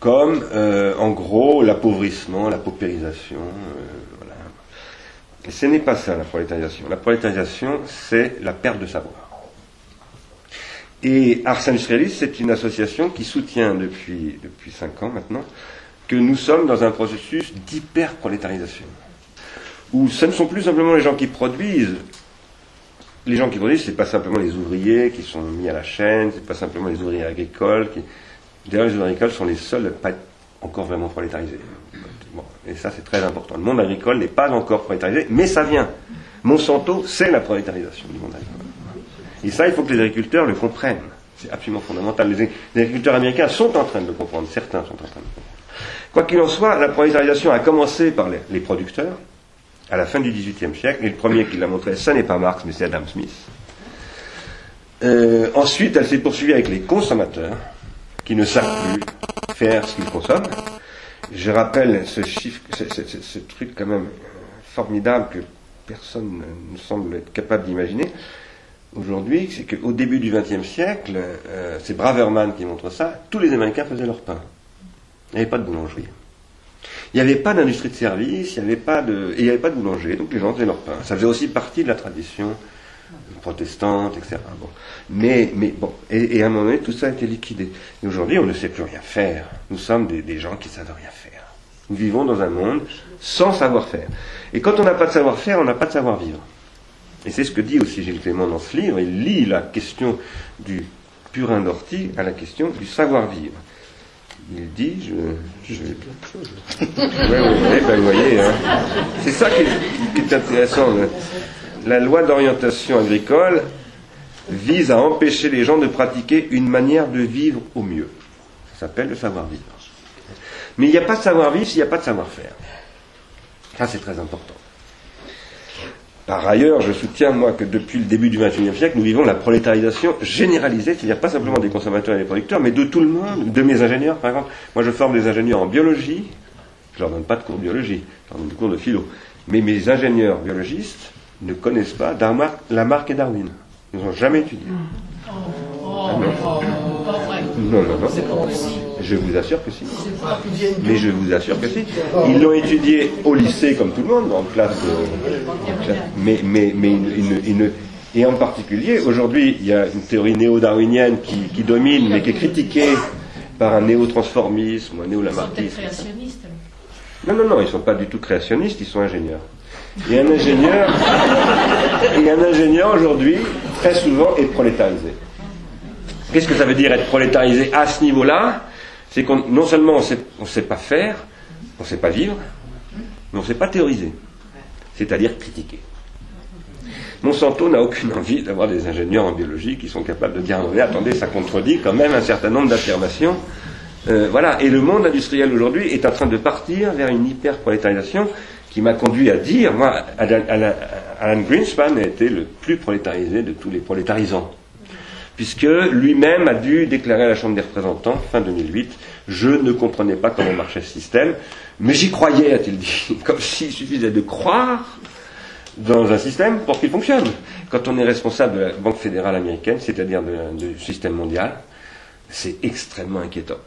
comme, euh, en gros, l'appauvrissement, la paupérisation. Euh, voilà. Ce n'est pas ça, la prolétarisation. La prolétarisation, c'est la perte de savoir. Et Ars Industrialis, c'est une association qui soutient depuis, depuis cinq ans maintenant que nous sommes dans un processus d'hyper-prolétarisation où ce ne sont plus simplement les gens qui produisent. Les gens qui produisent, ce n'est pas simplement les ouvriers qui sont mis à la chaîne, ce n'est pas simplement les ouvriers agricoles. Qui... D'ailleurs, les ouvriers agricoles sont les seuls pas encore vraiment prolétarisés. et ça, c'est très important. Le monde agricole n'est pas encore prolétarisé, mais ça vient. Monsanto, c'est la prolétarisation du monde agricole. Et ça, il faut que les agriculteurs le comprennent. C'est absolument fondamental. Les, agriculteurs américains sont en train de le comprendre. Certains sont en train de le comprendre. Quoi qu'il en soit, la prolétarisation a commencé par les producteurs, à la fin du XVIIIe siècle, et le premier qui l'a montré, ce n'est pas Marx, mais c'est Adam Smith. Euh, ensuite, elle s'est poursuivie avec les consommateurs, qui ne savent plus faire ce qu'ils consomment. Je rappelle ce chiffre, ce, truc quand même formidable que personne ne semble être capable d'imaginer aujourd'hui, c'est qu'au début du XXe siècle, euh, c'est Braverman qui montre ça, tous les Américains faisaient leur pain. Il n'y avait pas de boulangerie. Il n'y avait pas d'industrie de service, il n'y avait pas de, avait pas de boulanger, donc les gens faisaient leur pain. Ça faisait aussi partie de la tradition protestante, etc. Mais, bon, et, à un moment donné, tout ça a été liquidé. Et aujourd'hui, on ne sait plus rien faire. Nous sommes des, des gens qui ne savent rien faire. Nous vivons dans un monde sans savoir-faire. Et quand on n'a pas de savoir-faire, on n'a pas de savoir-vivre. Et c'est ce que dit aussi Gilles Clément dans ce livre. Il lie la question du purin d'ortie à la question du savoir-vivre il dit, je, je... Ouais, ouais, ben, vous voyez, hein. c'est ça qui est, intéressant. là. La loi d'orientation agricole vise à empêcher les gens de pratiquer une manière de vivre au mieux. Ça s'appelle le savoir-vivre. Mais il n'y a pas de savoir-vivre s'il n'y a pas de savoir-faire. Ça, c'est très important. Par ailleurs, je soutiens, moi, que depuis le début du XXIe siècle, nous vivons la prolétarisation généralisée, c'est-à-dire pas simplement des consommateurs et des producteurs, mais de tout le monde, de mes ingénieurs, par exemple. Moi, je forme des ingénieurs en biologie, je leur donne pas de cours de biologie, je leur donne des cours de philo. Mais mes ingénieurs biologistes ne connaissent pas Lamarck et Darwin. Ils n'ont jamais étudié. Ah non. Non, non, non. Je vous assure que si. Mais je vous assure que si. Ils l'ont étudié au lycée comme tout le monde, en classe. euh, mais, mais, mais ils, ne- ne- et en particulier, aujourd'hui, il y a une théorie néo-darwinienne qui, qui domine, mais qui est critiquée par un néo-transformisme, un Ils sont peut-être néo-lamarckisme. créationnistes. Non, non, non, ils ne sont pas du tout créationnistes, ils sont ingénieurs. Et un ingénieur, et un ingénieur aujourd'hui, très souvent, est prolétarisé. Qu'est-ce que ça veut dire être prolétarisé à ce niveau-là? C'est qu'on non seulement on ne sait pas faire, on ne sait pas vivre, mais on ne sait pas théoriser, c'est-à-dire critiquer. Monsanto n'a aucune envie d'avoir des ingénieurs en biologie qui sont capables de dire non, mais attendez, ça contredit quand même un certain nombre d'affirmations. Euh, voilà. Et le monde industriel aujourd'hui est en train de partir vers une hyper-prolétarisation qui m'a conduit à dire, moi, Alan, Alan- Alan Greenspan a été le plus prolétarisé de tous les prolétarisants. Puisque lui-même a dû déclarer à la Chambre des représentants, fin 2008, je ne comprenais pas comment marchait ce système, mais j'y croyais, a-t-il dit. Comme s'il suffisait de croire dans un système pour qu'il fonctionne. Quand on est responsable de la Banque fédérale américaine, c'est-à-dire du système mondial, c'est extrêmement inquiétant.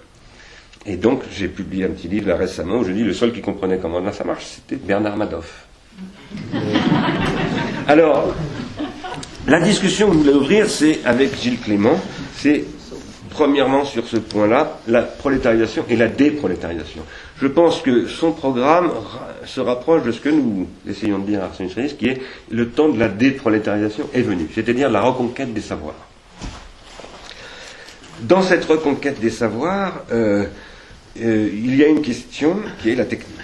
Et donc, j'ai publié un petit livre là récemment où je dis le seul qui comprenait comment ça marche, c'était Bernard Madoff. Alors, la discussion que je voulais ouvrir, c'est avec Gilles Clément, c'est premièrement sur ce point-là, la prolétarisation et la déprolétarisation. Je pense que son programme ra- se rapproche de ce que nous essayons de dire à Arsène Israël, qui est le temps de la déprolétarisation est venu, c'est-à-dire la reconquête des savoirs. Dans cette reconquête des savoirs, euh, euh, il y a une question qui est la technique.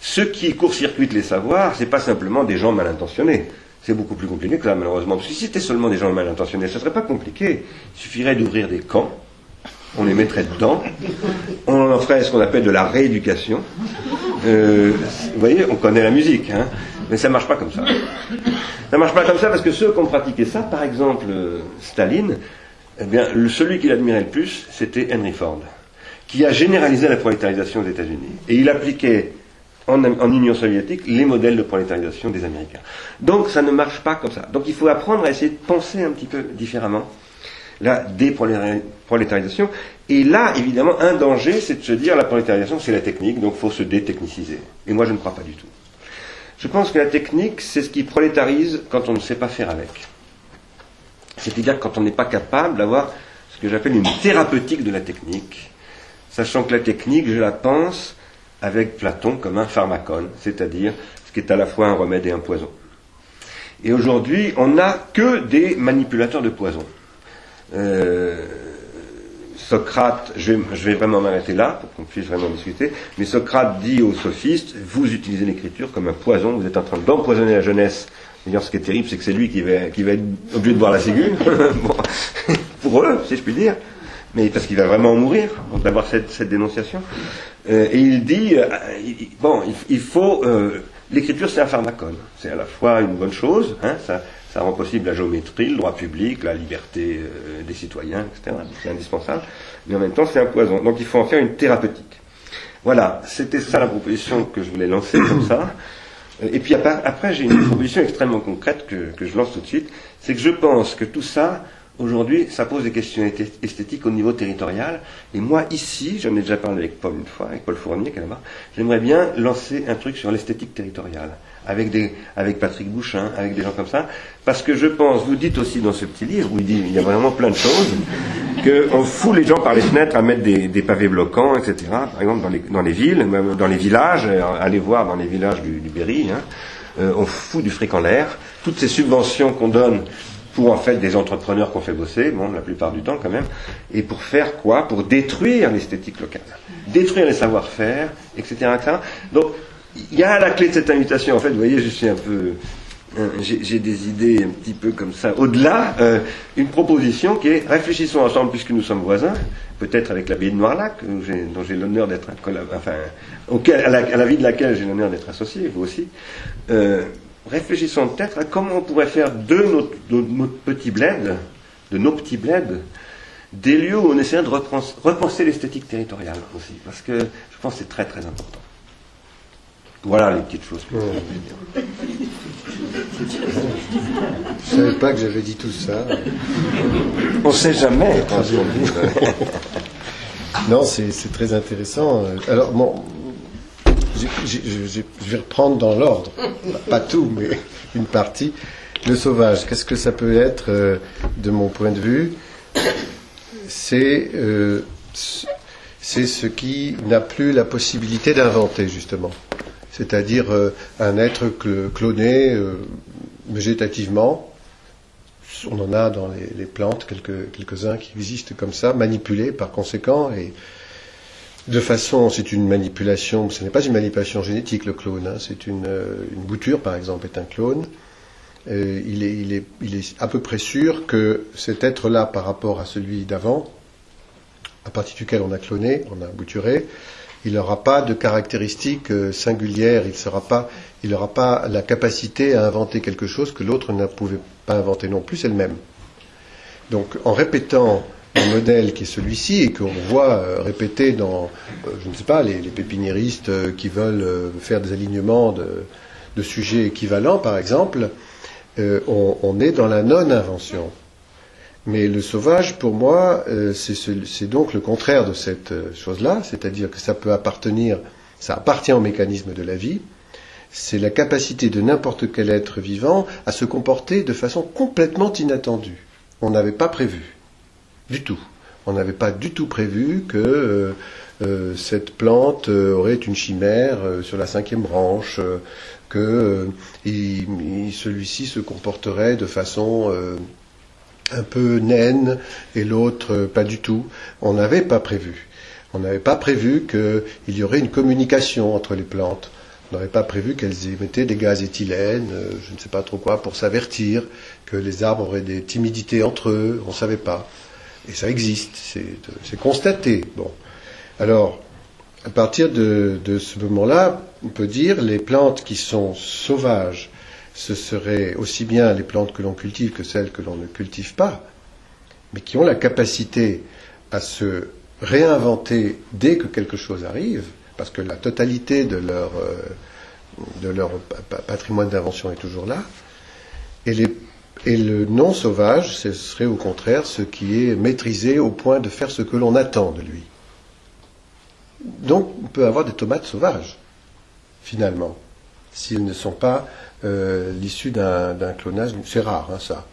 Ce qui court-circuite les savoirs, c'est pas simplement des gens mal intentionnés. C'est beaucoup plus compliqué que ça, malheureusement. Parce que si c'était seulement des gens mal intentionnés, ce serait pas compliqué. Il suffirait d'ouvrir des camps, on les mettrait dedans, on en ferait ce qu'on appelle de la rééducation. Euh, vous voyez, on connaît la musique, hein, mais ça marche pas comme ça. Ça marche pas comme ça parce que ceux qui ont pratiqué ça, par exemple euh, Staline, eh bien, celui qu'il admirait le plus, c'était Henry Ford, qui a généralisé la prolétarisation aux États-Unis. Et il appliquait en, Union soviétique les modèles de prolétarisation des Américains. Donc ça ne marche pas comme ça. Donc il faut apprendre à essayer de penser un petit peu différemment la déprolétarisation. Et là, évidemment, un danger, c'est de se dire la prolétarisation, c'est la technique, donc il faut se détechniciser. Et moi, je ne crois pas du tout. Je pense que la technique, c'est ce qui prolétarise quand on ne sait pas faire avec. C'est-à-dire quand on n'est pas capable d'avoir ce que j'appelle une thérapeutique de la technique, sachant que la technique, je la pense avec Platon comme un pharmacone, c'est-à-dire ce qui est à la fois un remède et un poison. Et aujourd'hui, on n'a que des manipulateurs de poison. Euh, Socrate, je vais, je vais vraiment m'arrêter là pour qu'on puisse vraiment discuter, mais Socrate dit aux sophistes, vous utilisez l'écriture comme un poison, vous êtes en train d'empoisonner la jeunesse. D'ailleurs, ce qui est terrible, c'est que c'est lui qui va, être obligé de boire la ciguë, pour eux, si je puis dire, mais parce qu'il va vraiment en mourir d'avoir cette dénonciation. Euh, et il dit, euh, bon, il, faut, euh, l'écriture c'est un pharmacone, c'est à la fois une bonne chose, hein, ça, rend possible la géométrie, le droit public, la liberté euh, des citoyens, etc. C'est indispensable, mais en même temps c'est un poison. Donc il faut en faire une thérapeutique. Voilà, c'était ça la proposition que je voulais lancer comme ça. Et puis après, après, j'ai une proposition extrêmement concrète que, que je lance tout de suite, c'est que je pense que tout ça, aujourd'hui, ça pose des questions esthé- esthétiques au niveau territorial. Et moi, ici, j'en ai déjà parlé avec Paul une fois, avec Paul Fournier qui est là-bas, j'aimerais bien lancer un truc sur l'esthétique territoriale, avec, des, avec Patrick Bouchin, avec des gens comme ça, parce que je pense, vous dites aussi dans ce petit livre, où il dit, il y a vraiment plein de choses, qu'on fout les gens par les fenêtres à mettre des, pavés bloquants, etc. Par exemple, dans les, dans les villes, même dans les villages, euh, allez voir dans les villages du, du Berry, hein, euh, on fout du fric en l'air. Toutes ces subventions qu'on donne pour en fait des entrepreneurs qu'on fait bosser, bon, la plupart du temps quand même, et pour faire quoi? Pour détruire l'esthétique locale, détruire les savoir-faire, etc., etc. Donc, il y a la clé de cette invitation, en fait, vous voyez, je suis un peu j'ai des idées un petit peu comme ça. Au-delà, euh, une proposition qui est réfléchissons ensemble puisque nous sommes voisins, peut-être avec l'abbaye de Noirlac, dont j'ai l'honneur d'être enfin, auquel, à, la, vie de laquelle j'ai l'honneur d'être associé, vous aussi. Euh, réfléchissons peut-être à comment on pourrait faire de notre, petit bled, de nos petits bleds, des lieux où on essaie de repenser l'esthétique territoriale aussi, parce que je pense que c'est très très important. Voilà les petites choses que Je ne savais pas que j'avais dit tout ça. On ne sait jamais. non, c'est très intéressant. Alors, bon, je vais reprendre dans l'ordre. Pas tout, mais une partie. Le sauvage, qu'est-ce que ça peut être euh, de mon point de vue? C'est euh, c'est ce qui n'a plus la possibilité d'inventer, justement c'est-à-dire euh, un être cloné végétativement. On en a dans les, plantes quelques, uns qui existent comme ça, manipulés par conséquent, et de façon, c'est une manipulation, ce n'est pas une manipulation génétique le clone, hein, c'est une, euh, une, bouture par exemple est un clone. il, est, il, est, il, est, à peu près sûr que cet être-là par rapport à celui d'avant, à partir duquel on a cloné, on a bouturé, il n'aura pas de caractéristiques euh, singulières, il n'aura pas, la capacité à inventer quelque chose que l'autre ne pouvait pas inventer non plus elle-même. Donc en répétant un modèle qui est celui-ci et qu'on voit euh, répéter dans, euh, je ne sais pas, les, pépiniéristes qui veulent faire des alignements de, sujets équivalents, par exemple, on, est dans la non-invention. Mais le sauvage, pour moi, euh, c'est donc le contraire de cette euh, chose-là, c'est-à-dire que ça peut appartenir, ça appartient au mécanisme de la vie, c'est la capacité de n'importe quel être vivant à se comporter de façon complètement inattendue. On n'avait pas prévu, du tout. On n'avait pas du tout prévu que euh, cette plante aurait une chimère sur la cinquième branche, que celui-ci se comporterait de façon un peu naine et l'autre pas du tout. On n'avait pas prévu. On n'avait pas prévu qu'il y aurait une communication entre les plantes. On n'avait pas prévu qu'elles émettaient des gaz éthylènes, euh, je ne sais pas trop quoi, pour s'avertir que les arbres auraient des timidités entre eux. On ne savait pas. Et ça existe, c'est constaté. Bon. Alors, à partir de, ce moment-là, on peut dire les plantes qui sont sauvages, ce seraient aussi bien les plantes que l'on cultive que celles que l'on ne cultive pas, mais qui ont la capacité à se réinventer dès que quelque chose arrive, parce que la totalité de leur, euh, de leur patrimoine d'invention est toujours là. Et, et le non sauvage, ce serait au contraire ce qui est maîtrisé au point de faire ce que l'on attend de lui. Donc on peut avoir des tomates sauvages, finalement, s'ils ne sont pas euh, l'issue d'un clonage. C'est rare, hein, ça.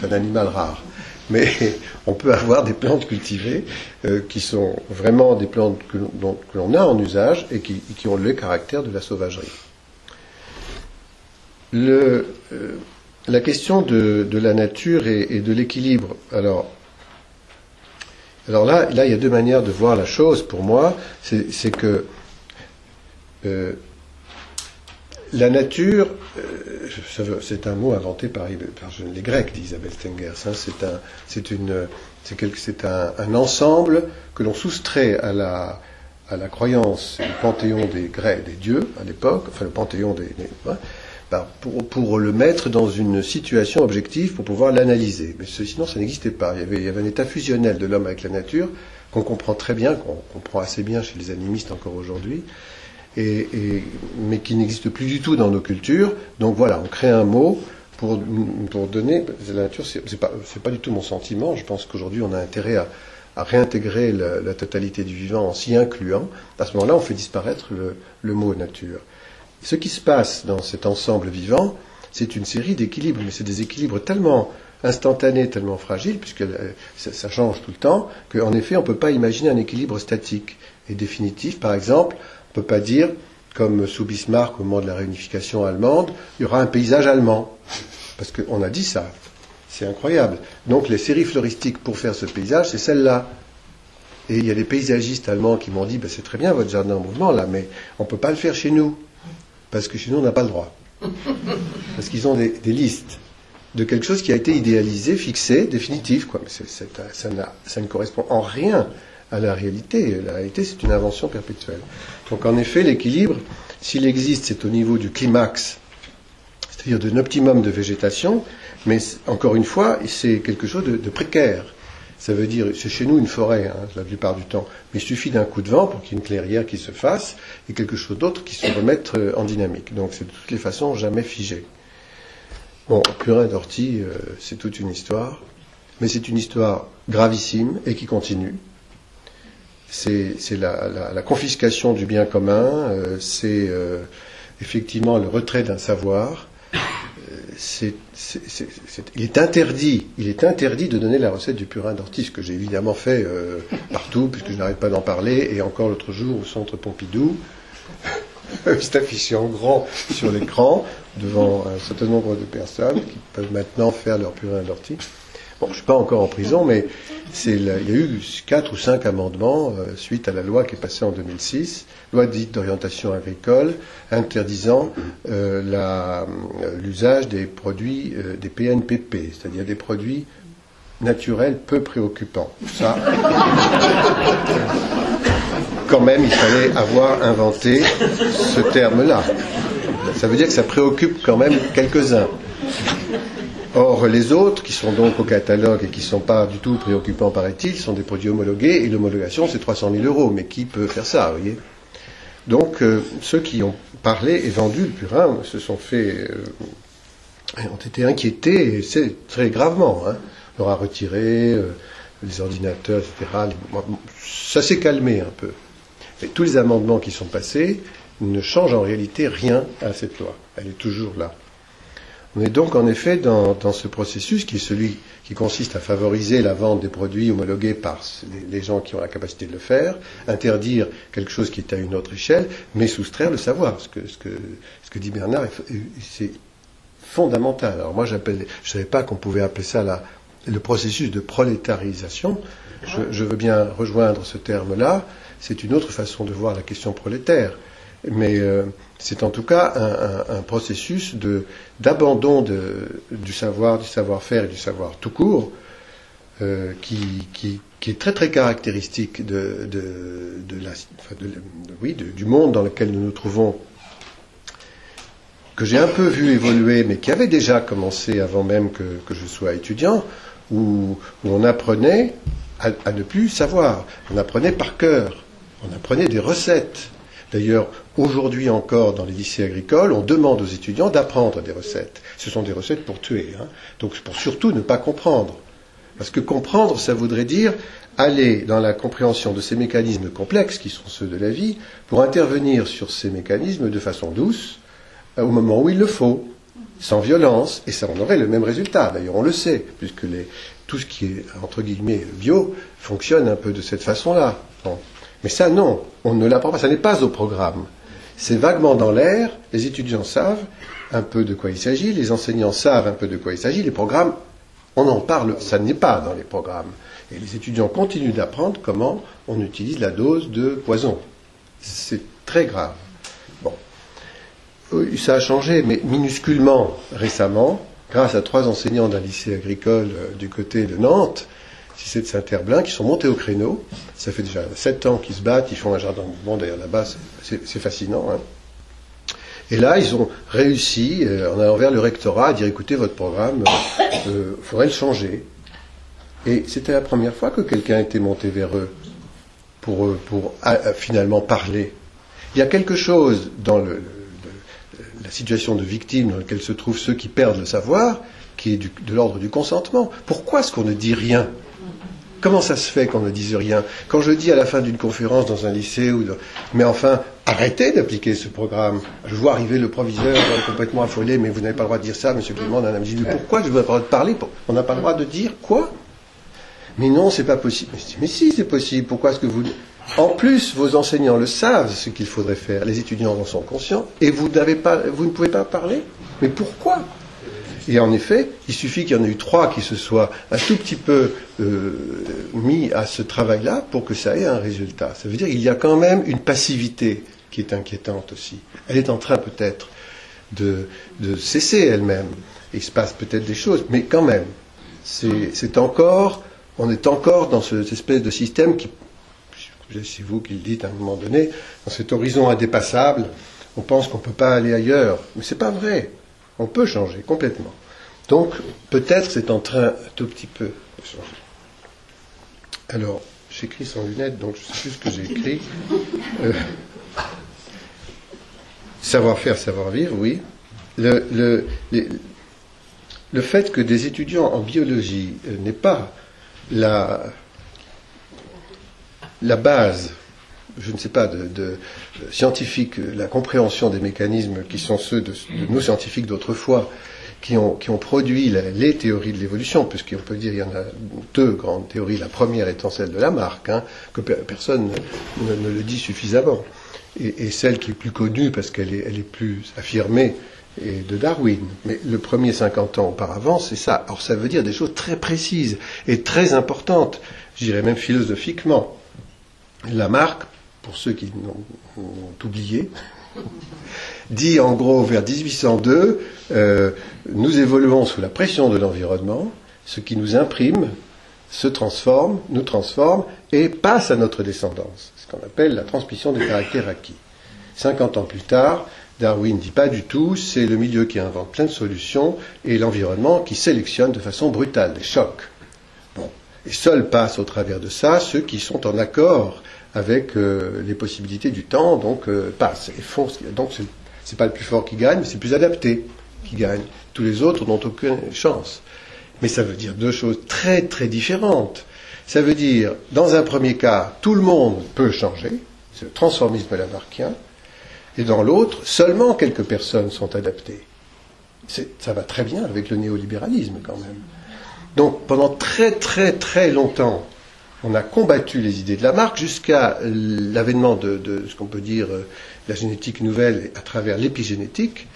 C'est un animal rare. Mais on peut avoir des plantes cultivées euh, qui sont vraiment des plantes que, l'on a en usage et qui, ont le caractère de la sauvagerie. Le, euh, la question de, la nature et, de l'équilibre. Alors, alors là, là, il y a deux manières de voir la chose pour moi. C'est que la nature, euh, c'est un mot inventé par, les Grecs, dit Isabelle Stengers. Hein. c'est un, un, ensemble que l'on soustrait à la, à la croyance, le panthéon des Grecs, des dieux à l'époque, enfin le panthéon des, pour, le mettre dans une situation objective pour pouvoir l'analyser. Mais sinon, ça n'existait pas. Il y, avait, il y avait un état fusionnel de l'homme avec la nature qu'on comprend très bien, qu'on comprend assez bien chez les animistes encore aujourd'hui mais qui n'existe plus du tout dans nos cultures. Donc voilà, on crée un mot pour, donner. La nature, c'est pas, pas du tout mon sentiment. Je pense qu'aujourd'hui, on a intérêt à, réintégrer la, totalité du vivant en s'y incluant. À ce moment-là, on fait disparaître le, mot nature. Ce qui se passe dans cet ensemble vivant, c'est une série d'équilibres, mais c'est des équilibres tellement instantanés, tellement fragiles, puisque euh, ça, change tout le temps, qu'en effet, on ne peut pas imaginer un équilibre statique et définitif. Par exemple, ne peut pas dire, comme sous Bismarck au moment de la réunification allemande, il y aura un paysage allemand. Parce qu'on a dit ça. C'est incroyable. Donc les séries floristiques pour faire ce paysage, c'est celle-là. Et il y a des paysagistes allemands qui m'ont dit, ben, c'est très bien votre jardin en mouvement là, mais on ne peut pas le faire chez nous. Parce que chez nous, on n'a pas le droit. Parce qu'ils ont des, listes de quelque chose qui a été idéalisé, fixé, définitif. Quoi. Mais ça, ne correspond en rien à la réalité. La réalité, c'est une invention perpétuelle. Donc en effet, l'équilibre, s'il existe, c'est au niveau du climax, c'est-à-dire d'un optimum de végétation, mais encore une fois, c'est quelque chose de, précaire. Ça veut dire, c'est chez nous une forêt, hein, la plupart du temps, mais il suffit d'un coup de vent pour qu'il y ait une clairière qui se fasse et quelque chose d'autre qui se remette euh, en dynamique. Donc c'est de toutes les façons jamais figé. Bon, Purin d'Ortie, euh, c'est toute une histoire, mais c'est une histoire gravissime et qui continue. C'est la, confiscation du bien commun, euh, c'est effectivement le retrait d'un savoir, il est interdit, il est interdit de donner la recette du purin d'ortie, ce que j'ai évidemment fait euh, partout, puisque je n'arrête pas d'en parler, et encore l'autre jour au centre Pompidou, c'est affiché en grand sur l'écran devant un certain nombre de personnes qui peuvent maintenant faire leur purin d'ortie. Bon, je ne suis pas encore en prison, mais il y a eu quatre ou cinq amendements euh, suite à la loi qui est passée en 2006, loi dite d'orientation agricole, interdisant euh, euh, l'usage des produits des PNPP, c'est-à-dire des produits naturels peu préoccupants. Ça, quand même, il fallait avoir inventé ce terme-là. Ça veut dire que ça préoccupe quand même quelques-uns. Or, les autres, qui sont donc au catalogue et qui ne sont pas du tout préoccupants, paraît-il, sont des produits homologués, et l'homologation, c'est 300 000 euros. Mais qui peut faire ça, vous voyez? Donc, euh, ceux qui ont parlé et vendu le purin se sont fait... Euh, ont été inquiétés, et c'est très gravement. Hein. On leur a retiré euh, les ordinateurs, etc. ça s'est calmé un peu. Tous les amendements qui sont passés ne changent en réalité rien à cette loi. Elle est toujours là. On est donc en effet dans, ce processus qui est celui qui consiste à favoriser la vente des produits homologués par les, gens qui ont la capacité de le faire, interdire quelque chose qui est à une autre échelle, mais soustraire le savoir. Ce que, dit Bernard, c'est fondamental. Alors moi, je ne savais pas qu'on pouvait appeler ça le processus de prolétarisation. Je, veux bien rejoindre ce terme-là. C'est une autre façon de voir la question prolétaire. Mais euh, c'est en tout cas un, processus d'abandon du savoir, du savoir-faire et du savoir tout court, euh, qui, est très très caractéristique du monde dans lequel nous nous trouvons, que j'ai un peu vu évoluer, mais qui avait déjà commencé avant même que, je sois étudiant, où, on apprenait à ne plus savoir, on apprenait par cœur, on apprenait des recettes. D'ailleurs, Aujourd'hui encore, dans les lycées agricoles, on demande aux étudiants d'apprendre des recettes. Ce sont des recettes pour tuer, hein. donc pour surtout ne pas comprendre. Parce que comprendre, ça voudrait dire aller dans la compréhension de ces mécanismes complexes, qui sont ceux de la vie, pour intervenir sur ces mécanismes de façon douce, euh, au moment où il le faut, sans violence, et ça on aurait le même résultat. D'ailleurs, on le sait, puisque tout ce qui est, entre guillemets, bio, fonctionne un peu de cette façon-là. Mais ça, non, on ne l'apprend pas, ça n'est pas au programme. C'est vaguement dans l'air, les étudiants savent un peu de quoi il s'agit, les enseignants savent un peu de quoi il s'agit, les programmes, on en parle, ça n'est pas dans les programmes. Et les étudiants continuent d'apprendre comment on utilise la dose de poison. C'est très grave. Bon. Ça a changé, mais minusculement récemment, grâce à trois enseignants d'un lycée agricole euh, du côté de Nantes, si c'est de Saint-Herblain, qui sont montés au créneau. Ça fait déjà sept ans qu'ils se battent, ils font un jardin de mouvement d'ailleurs là-bas, c'est fascinant. Hein. Et là, ils ont réussi, euh, en allant vers le rectorat, à dire écoutez, votre programme, il euh, euh, faudrait le changer. Et c'était la première fois que quelqu'un était monté vers eux pour, finalement parler. Il y a quelque chose dans la situation de victime dans laquelle se trouvent ceux qui perdent le savoir, qui est de l'ordre du consentement. Pourquoi est-ce qu'on ne dit rien Comment ça se fait qu'on ne dise rien Quand je dis à la fin d'une conférence dans un lycée, ou mais enfin, arrêtez d'appliquer ce programme. Je vois arriver le proviseur complètement affolé, mais vous n'avez pas le droit de dire ça, monsieur Clément, on a dit, pourquoi je ne pas parler On n'a pas le droit de dire quoi Mais non, c'est pas possible. Mais, si, c'est possible. Pourquoi est-ce que vous... En plus, vos enseignants le savent, ce qu'il faudrait faire. Les étudiants en sont conscients. Et vous, pas, vous ne pouvez pas parler Mais pourquoi Et en effet, il suffit qu'il y en ait eu trois qui se soient un tout petit peu euh, mis à ce travail-là pour que ça ait un résultat. Ça veut dire qu'il y a quand même une passivité qui est inquiétante aussi. Elle est en train peut-être de, cesser elle-même. Il se passe peut-être des choses, mais quand même, c'est encore, on est encore dans cette espèce de système qui, c'est vous qui le dites à un moment donné, dans cet horizon indépassable, on pense qu'on ne peut pas aller ailleurs, mais c'est pas vrai. On peut changer complètement. Donc, peut-être c'est en train un tout petit peu de changer. Alors, j'écris sans lunettes, donc je sais plus ce que j'ai écrit. Euh, savoir-faire, savoir-vivre, oui. Le, fait que des étudiants en biologie euh, n'aient pas la base je ne sais pas, de, de, scientifique, la compréhension des mécanismes qui sont ceux de, nos scientifiques d'autrefois, qui ont, qui ont, produit les théories de l'évolution, puisqu'on peut dire qu'il y en a deux grandes théories, la première étant celle de Lamarck, hein, que personne ne, le dit suffisamment, et, et, celle qui est plus connue parce qu'elle est, elle est plus affirmée, est de Darwin. Mais le premier 50 ans auparavant, c'est ça. Alors ça veut dire des choses très précises et très importantes, je dirais même philosophiquement. Lamarck pour ceux qui l'ont oublié, dit en gros vers 1802, euh, nous évoluons sous la pression de l'environnement, ce qui nous imprime se transforme, nous transforme et passe à notre descendance, ce qu'on appelle la transmission des caractères acquis. 50 ans plus tard, Darwin dit pas du tout, c'est le milieu qui invente plein de solutions et l'environnement qui sélectionne de façon brutale des chocs. Bon. Et seuls passent au travers de ça ceux qui sont en accord avec euh, les possibilités du temps, donc euh, passe et font. Donc c'est pas le plus fort qui gagne, mais c'est le plus adapté qui gagne. Tous les autres n'ont aucune chance. Mais ça veut dire deux choses très très différentes. Ça veut dire, dans un premier cas, tout le monde peut changer, c'est le transformisme lamarckien, et dans l'autre, seulement quelques personnes sont adaptées. Ça va très bien avec le néolibéralisme quand même. Donc pendant très très très longtemps, on a combattu les idées de Lamarck jusqu'à l'avènement de, ce qu'on peut dire euh, la génétique nouvelle à travers l'épigénétique,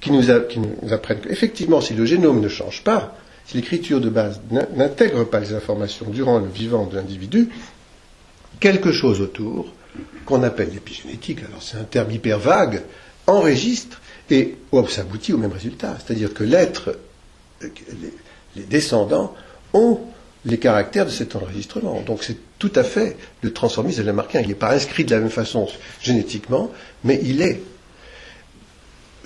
qui nous, apprennent qu'effectivement, si le génome ne change pas, si l'écriture de base n'intègre pas les informations durant le vivant de l'individu, quelque chose autour, qu'on appelle l'épigénétique, alors c'est un terme hyper vague, enregistre et oh, ça aboutit au même résultat. C'est-à-dire que l'être, euh, les descendants ont les caractères de cet enregistrement. Donc c'est tout à fait le transformisme lamarckien. Il n'est pas inscrit de la même façon génétiquement, mais il est.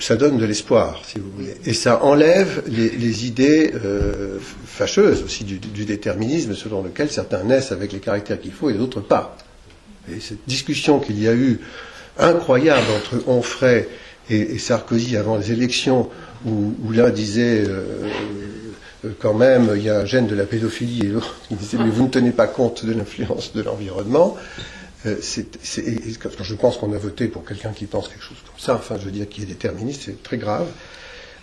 Ça donne de l'espoir, si vous voulez. Et ça enlève les, idées euh, fâcheuses aussi du, déterminisme selon lequel certains naissent avec les caractères qu'il faut et d'autres pas. Et cette discussion qu'il y a eu incroyable entre Onfray et, Sarkozy avant les élections, où, l'un disait euh, quand même, il y a un gène de la pédophilie et l'autre qui disait mais vous ne tenez pas compte de l'influence de l'environnement. Euh, je pense qu'on a voté pour quelqu'un qui pense quelque chose comme ça, enfin je veux dire qui est déterministe, c'est très grave.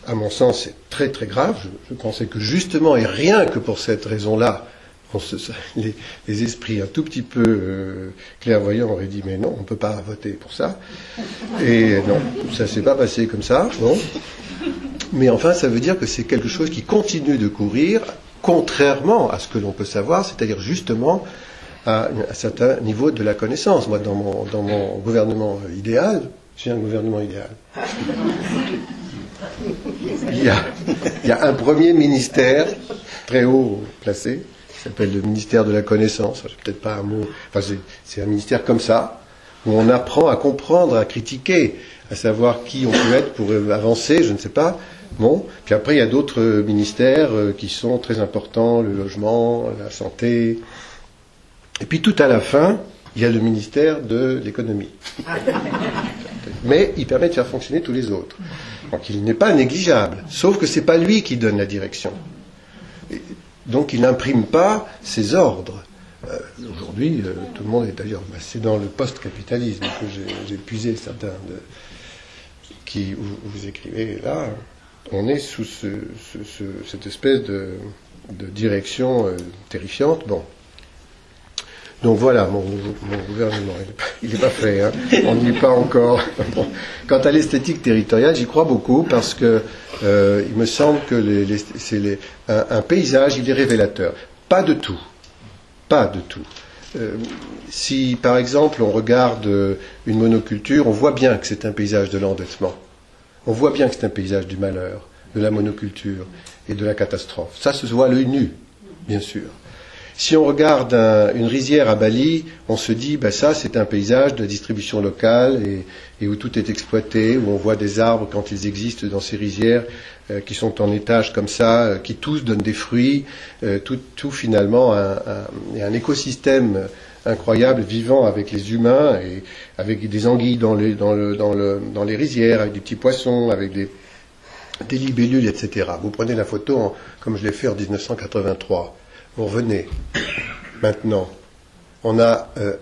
À mon sens, c'est très très grave. Je, pensais que justement, et rien que pour cette raison-là, les, esprits un tout petit peu euh, clairvoyants auraient dit mais non, on ne peut pas voter pour ça. Et non, ça s'est pas passé comme ça. Bon. Mais enfin, ça veut dire que c'est quelque chose qui continue de courir, contrairement à ce que l'on peut savoir, c'est-à-dire justement à un certain niveau de la connaissance. Moi, dans mon, gouvernement idéal, j'ai un gouvernement idéal. Il y, a, un premier ministère très haut placé, s'appelle le ministère de la connaissance. C'est peut-être pas un mot. Enfin, c'est un ministère comme ça, où on apprend à comprendre, à critiquer, à savoir qui on peut être pour avancer, je ne sais pas. Bon, puis après il y a d'autres ministères euh, qui sont très importants, le logement, la santé. Et puis tout à la fin, il y a le ministère de l'économie. Mais il permet de faire fonctionner tous les autres. Donc il n'est pas négligeable, sauf que ce n'est pas lui qui donne la direction. Donc il n'imprime pas ses ordres. Euh, aujourd'hui, euh, tout le monde est d'ailleurs, bah, c'est dans le post-capitalisme que j'ai puisé certains qui, vous écrivez là, on est sous cette espèce de, direction euh, terrifiante. Bon. Donc voilà, mon, gouvernement, il n'est pas, fait, hein. on n'y est pas encore. Quant à l'esthétique territoriale, j'y crois beaucoup parce que euh, il me semble que c'est un, paysage, il est révélateur. Pas de tout, pas de tout. Euh, si par exemple on regarde une monoculture, on voit bien que c'est un paysage de l'endettement. On voit bien que c'est un paysage du malheur, de la monoculture et de la catastrophe. Ça se voit l'œil nu, bien sûr. Si on regarde une rizière à Bali, on se dit, bah ça c'est un paysage de distribution locale et, où tout est exploité, où on voit des arbres quand ils existent dans ces rizières euh, qui sont en étage comme ça, euh, qui tous donnent des fruits, euh, tout, finalement un, écosystème incroyable vivant avec les humains et avec des anguilles dans les, rizières, avec des petits poissons, avec des, des libellules, etc. Vous prenez la photo comme je l'ai fait en 1983 vous revenez maintenant. On a euh,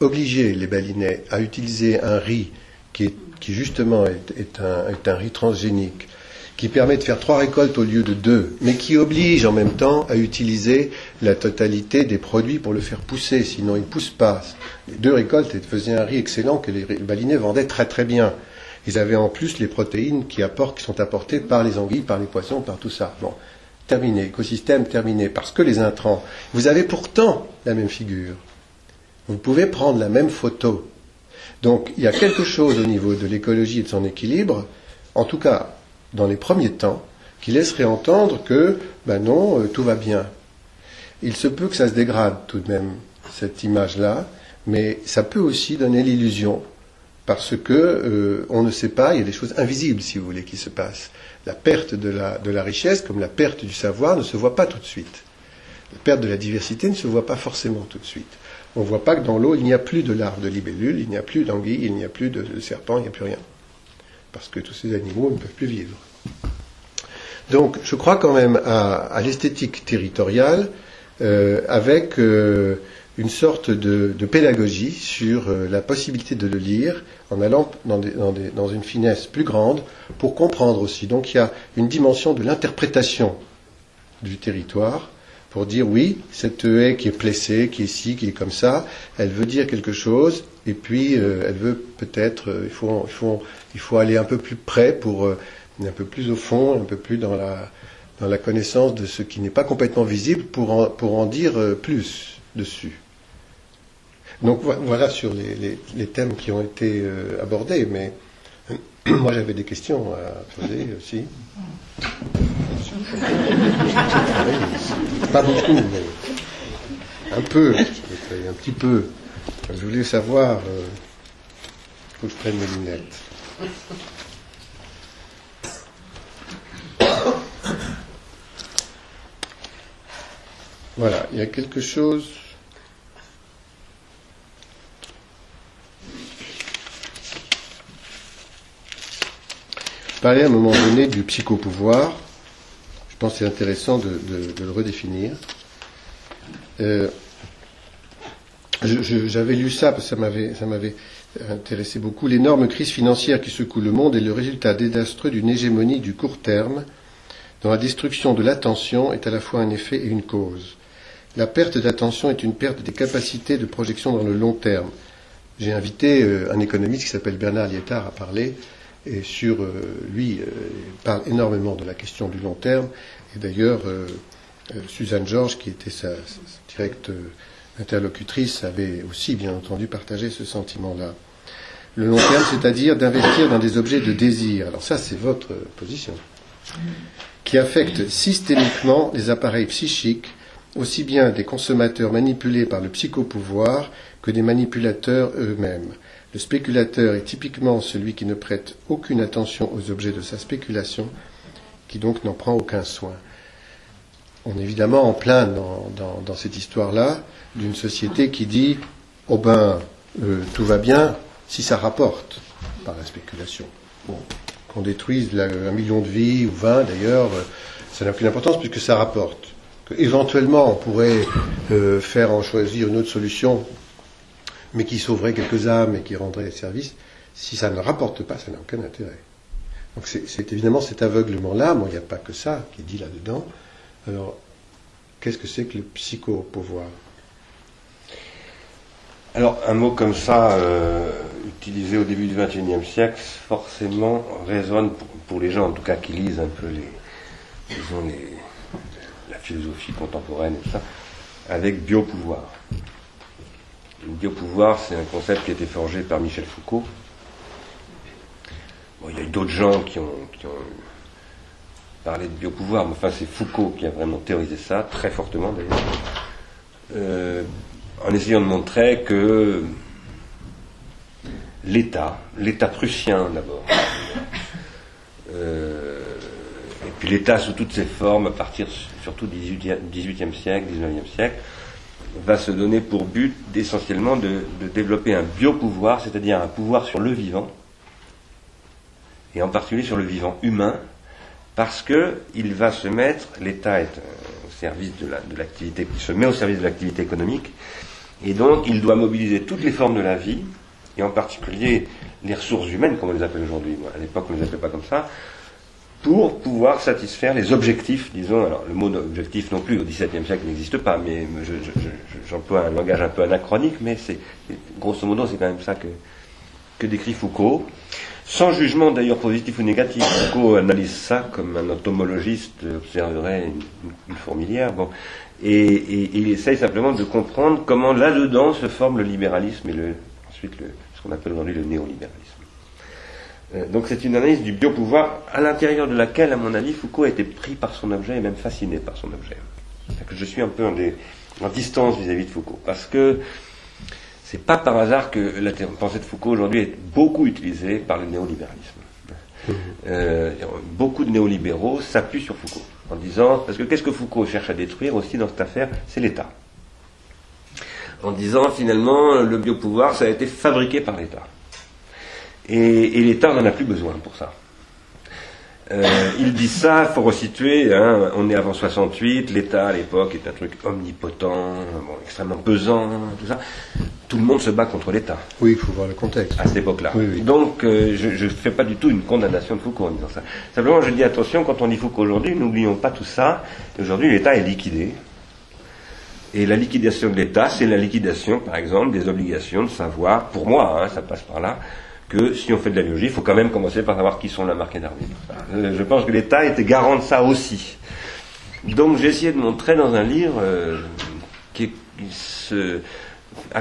obligé les balinais à utiliser un riz qui, justement est, un, riz transgénique, qui permet de faire trois récoltes au lieu de deux, mais qui oblige en même temps à utiliser la totalité des produits pour le faire pousser, sinon il ne pousse pas. Les deux récoltes faisaient un riz excellent que les balinais vendaient très très bien. Ils avaient en plus les protéines qui, qui sont apportées par les anguilles, par les poissons, par tout ça. Bon terminé, écosystème terminé, parce que les intrants, vous avez pourtant la même figure. Vous pouvez prendre la même photo. Donc il y a quelque chose au niveau de l'écologie et de son équilibre, en tout cas dans les premiers temps, qui laisserait entendre que, ben non, euh, tout va bien. Il se peut que ça se dégrade tout de même, cette image-là, mais ça peut aussi donner l'illusion, parce que euh, on ne sait pas, il y a des choses invisibles, si vous voulez, qui se passent la perte de la, richesse, comme la perte du savoir, ne se voit pas tout de suite. La perte de la diversité ne se voit pas forcément tout de suite. On ne voit pas que dans l'eau, il n'y a plus de larves de libellules, il n'y a plus d'anguilles, il n'y a plus de, serpents, il n'y a plus rien. Parce que tous ces animaux ne peuvent plus vivre. Donc, je crois quand même à, l'esthétique territoriale euh, avec euh, une sorte de, pédagogie sur euh, la possibilité de le lire en allant dans, une finesse plus grande pour comprendre aussi. Donc il y a une dimension de l'interprétation du territoire pour dire oui, cette haie qui est plessée, qui est ici, qui est comme ça, elle veut dire quelque chose, et puis euh, elle veut peut-être, euh, il, faut, il, faut, il, faut, aller un peu plus près pour, un peu plus au fond, un peu plus dans la, dans la connaissance de ce qui n'est pas complètement visible pour pour en dire plus dessus. Donc voilà sur les, thèmes qui ont été euh, abordés, mais moi j'avais des questions à poser aussi. Pas beaucoup, mais un peu, un petit peu. Je voulais savoir, il euh, faut que je prenne mes lunettes. Voilà, il y a quelque chose parlais à un moment donné du psychopouvoir. Je pense que c'est intéressant de, le redéfinir. Euh, j'avais lu ça parce que ça m'avait, intéressé beaucoup. L'énorme crise financière qui secoue le monde est le résultat désastreux d'une hégémonie du court terme, dont la destruction de l'attention est à la fois un effet et une cause. La perte d'attention est une perte des capacités de projection dans le long terme. J'ai invité euh, un économiste qui s'appelle Bernard Lietard à parler et sur euh, lui euh, parle énormément de la question du long terme. Et d'ailleurs, euh, Suzanne Georges, qui était sa, directe interlocutrice, avait aussi, bien entendu, partagé ce sentiment-là. Le long terme, c'est-à-dire d'investir dans des objets de désir. Alors ça, c'est votre position. Qui affecte systémiquement les appareils psychiques, aussi bien des consommateurs manipulés par le psychopouvoir que des manipulateurs eux-mêmes. Le spéculateur est typiquement celui qui ne prête aucune attention aux objets de sa spéculation, qui donc n'en prend aucun soin. On est évidemment en plein dans, cette histoire-là d'une société qui dit Oh ben, euh, tout va bien si ça rapporte par la spéculation. qu'on détruise un million de vies, ou vingt d'ailleurs, euh, ça n'a plus d'importance puisque ça rapporte. éventuellement, on pourrait euh, faire en choisir une autre solution mais qui sauverait quelques âmes et qui rendrait service, si ça ne rapporte pas, ça n'a aucun intérêt. Donc c'est évidemment cet aveuglement-là, moi il n'y a pas que ça qui est dit là-dedans. Alors, qu'est-ce que c'est que le psychopouvoir? Alors, un mot comme ça, euh, utilisé au début du XXIe siècle, forcément résonne pour, pour, les gens, en tout cas qui lisent un peu les, disons les, la philosophie contemporaine et tout ça, avec biopouvoir. Le biopouvoir, c'est un concept qui a été forgé par Michel Foucault. Il y a eu d'autres gens qui ont, qui ont parlé de biopouvoir, mais enfin c'est Foucault qui a vraiment théorisé ça, très fortement d'ailleurs, euh, en essayant de montrer que l'État, l'État prussien d'abord, euh, et puis l'État sous toutes ses formes, à partir surtout du XVIIIe siècle, XIXe siècle, va se donner pour but essentiellement de, développer un biopouvoir, c'est-à-dire un pouvoir sur le vivant, et en particulier sur le vivant humain, parce qu'il va se mettre, l'État est au service de l'activité, la, se met au service de l'activité économique, et donc il doit mobiliser toutes les formes de la vie, et en particulier les ressources humaines, comme on les appelle aujourd'hui. À l'époque, on ne les appelait pas comme ça, pour pouvoir satisfaire les objectifs, disons, alors le mot objectif non plus au XVIIe siècle n'existe pas, mais j'emploie un langage un peu anachronique, mais c'est grosso modo c'est quand même ça que, que décrit Foucault, sans jugement d'ailleurs positif ou négatif. Foucault analyse ça comme un entomologiste observerait une, fourmilière, bon, et, et, il essaye simplement de comprendre comment là-dedans se forme le libéralisme et le, ensuite le, ce qu'on appelle aujourd'hui le néolibéralisme. Euh, donc c'est une analyse du biopouvoir à l'intérieur de laquelle, à mon avis, Foucault a été pris par son objet et même fasciné par son objet. Que je suis un peu en, distance vis-à-vis de Foucault, parce que c'est pas par hasard que la pensée de Foucault aujourd'hui est beaucoup utilisée par le néolibéralisme. Euh, beaucoup de néolibéraux s'appuient sur Foucault en disant, parce que qu'est-ce que Foucault cherche à détruire aussi dans cette affaire C'est l'État. En disant finalement, le biopouvoir, ça a été fabriqué par l'État. Et, et l'État n'en a plus besoin pour ça. Euh, il dit ça, il faut resituer, hein, on est avant 68, l'État à l'époque est un truc omnipotent, bon, extrêmement pesant, tout ça. Tout le monde se bat contre l'État. Oui, il faut voir le contexte. À cette époque-là. Oui, oui. Donc, euh, je ne fais pas du tout une condamnation de Foucault en disant ça. Simplement, je dis attention, quand on dit Foucault aujourd'hui, n'oublions pas tout ça. Aujourd'hui, l'État est liquidé. Et la liquidation de l'État, c'est la liquidation, par exemple, des obligations de savoir, pour moi, hein, ça passe par là, que si on fait de la biologie, il faut quand même commencer par savoir qui sont la marque d'arbitre. Euh, je pense que l'État était garant de ça aussi. Donc j'ai essayé de montrer dans un livre euh,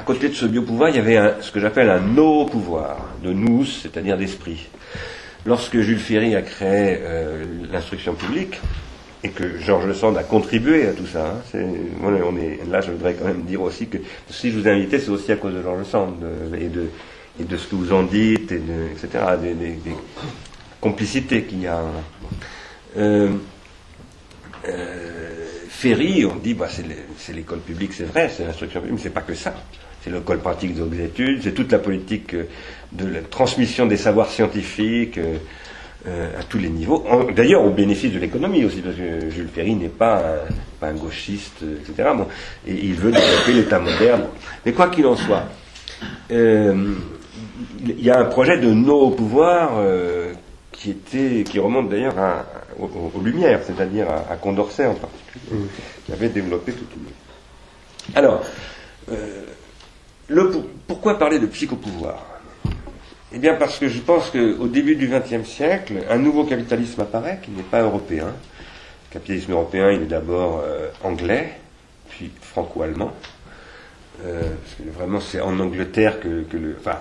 côté de ce biopouvoir, il y avait ce que j'appelle un no-pouvoir, de nous, c'est-à-dire d'esprit. Lorsque Jules Ferry a créé euh, l'instruction publique, et que Georges Sand a contribué à tout ça, hein, là je voudrais quand même dire aussi que si je vous ai invité, c'est aussi à cause de Georges Sand et de, et de ce que vous en dites, etc., des, complicités qu'il y a. Euh, euh, Ferry, on dit, bah, c'est l'école publique, c'est vrai, c'est l'instruction publique, mais c'est pas que ça. C'est l'école pratique des études, c'est toute la politique euh, de la transmission des savoirs scientifiques à tous les niveaux. D'ailleurs, au bénéfice de l'économie aussi, parce que Jules Ferry n'est pas un, gauchiste, etc. Bon, il veut développer l'État moderne. Mais quoi qu'il en soit, il y a un projet de nos pouvoirs euh, qui était, qui remonte d'ailleurs aux, Lumières, c'est-à-dire à, Condorcet en particulier, mmh. qui avait développé tout le Alors, euh, le, pourquoi parler de psychopouvoir Eh bien parce que je pense qu'au début du XXe siècle, un nouveau capitalisme apparaît qui n'est pas européen. Le capitalisme européen, il est d'abord euh, anglais, puis franco-allemand. Euh, parce que vraiment, c'est en Angleterre que, que le, enfin,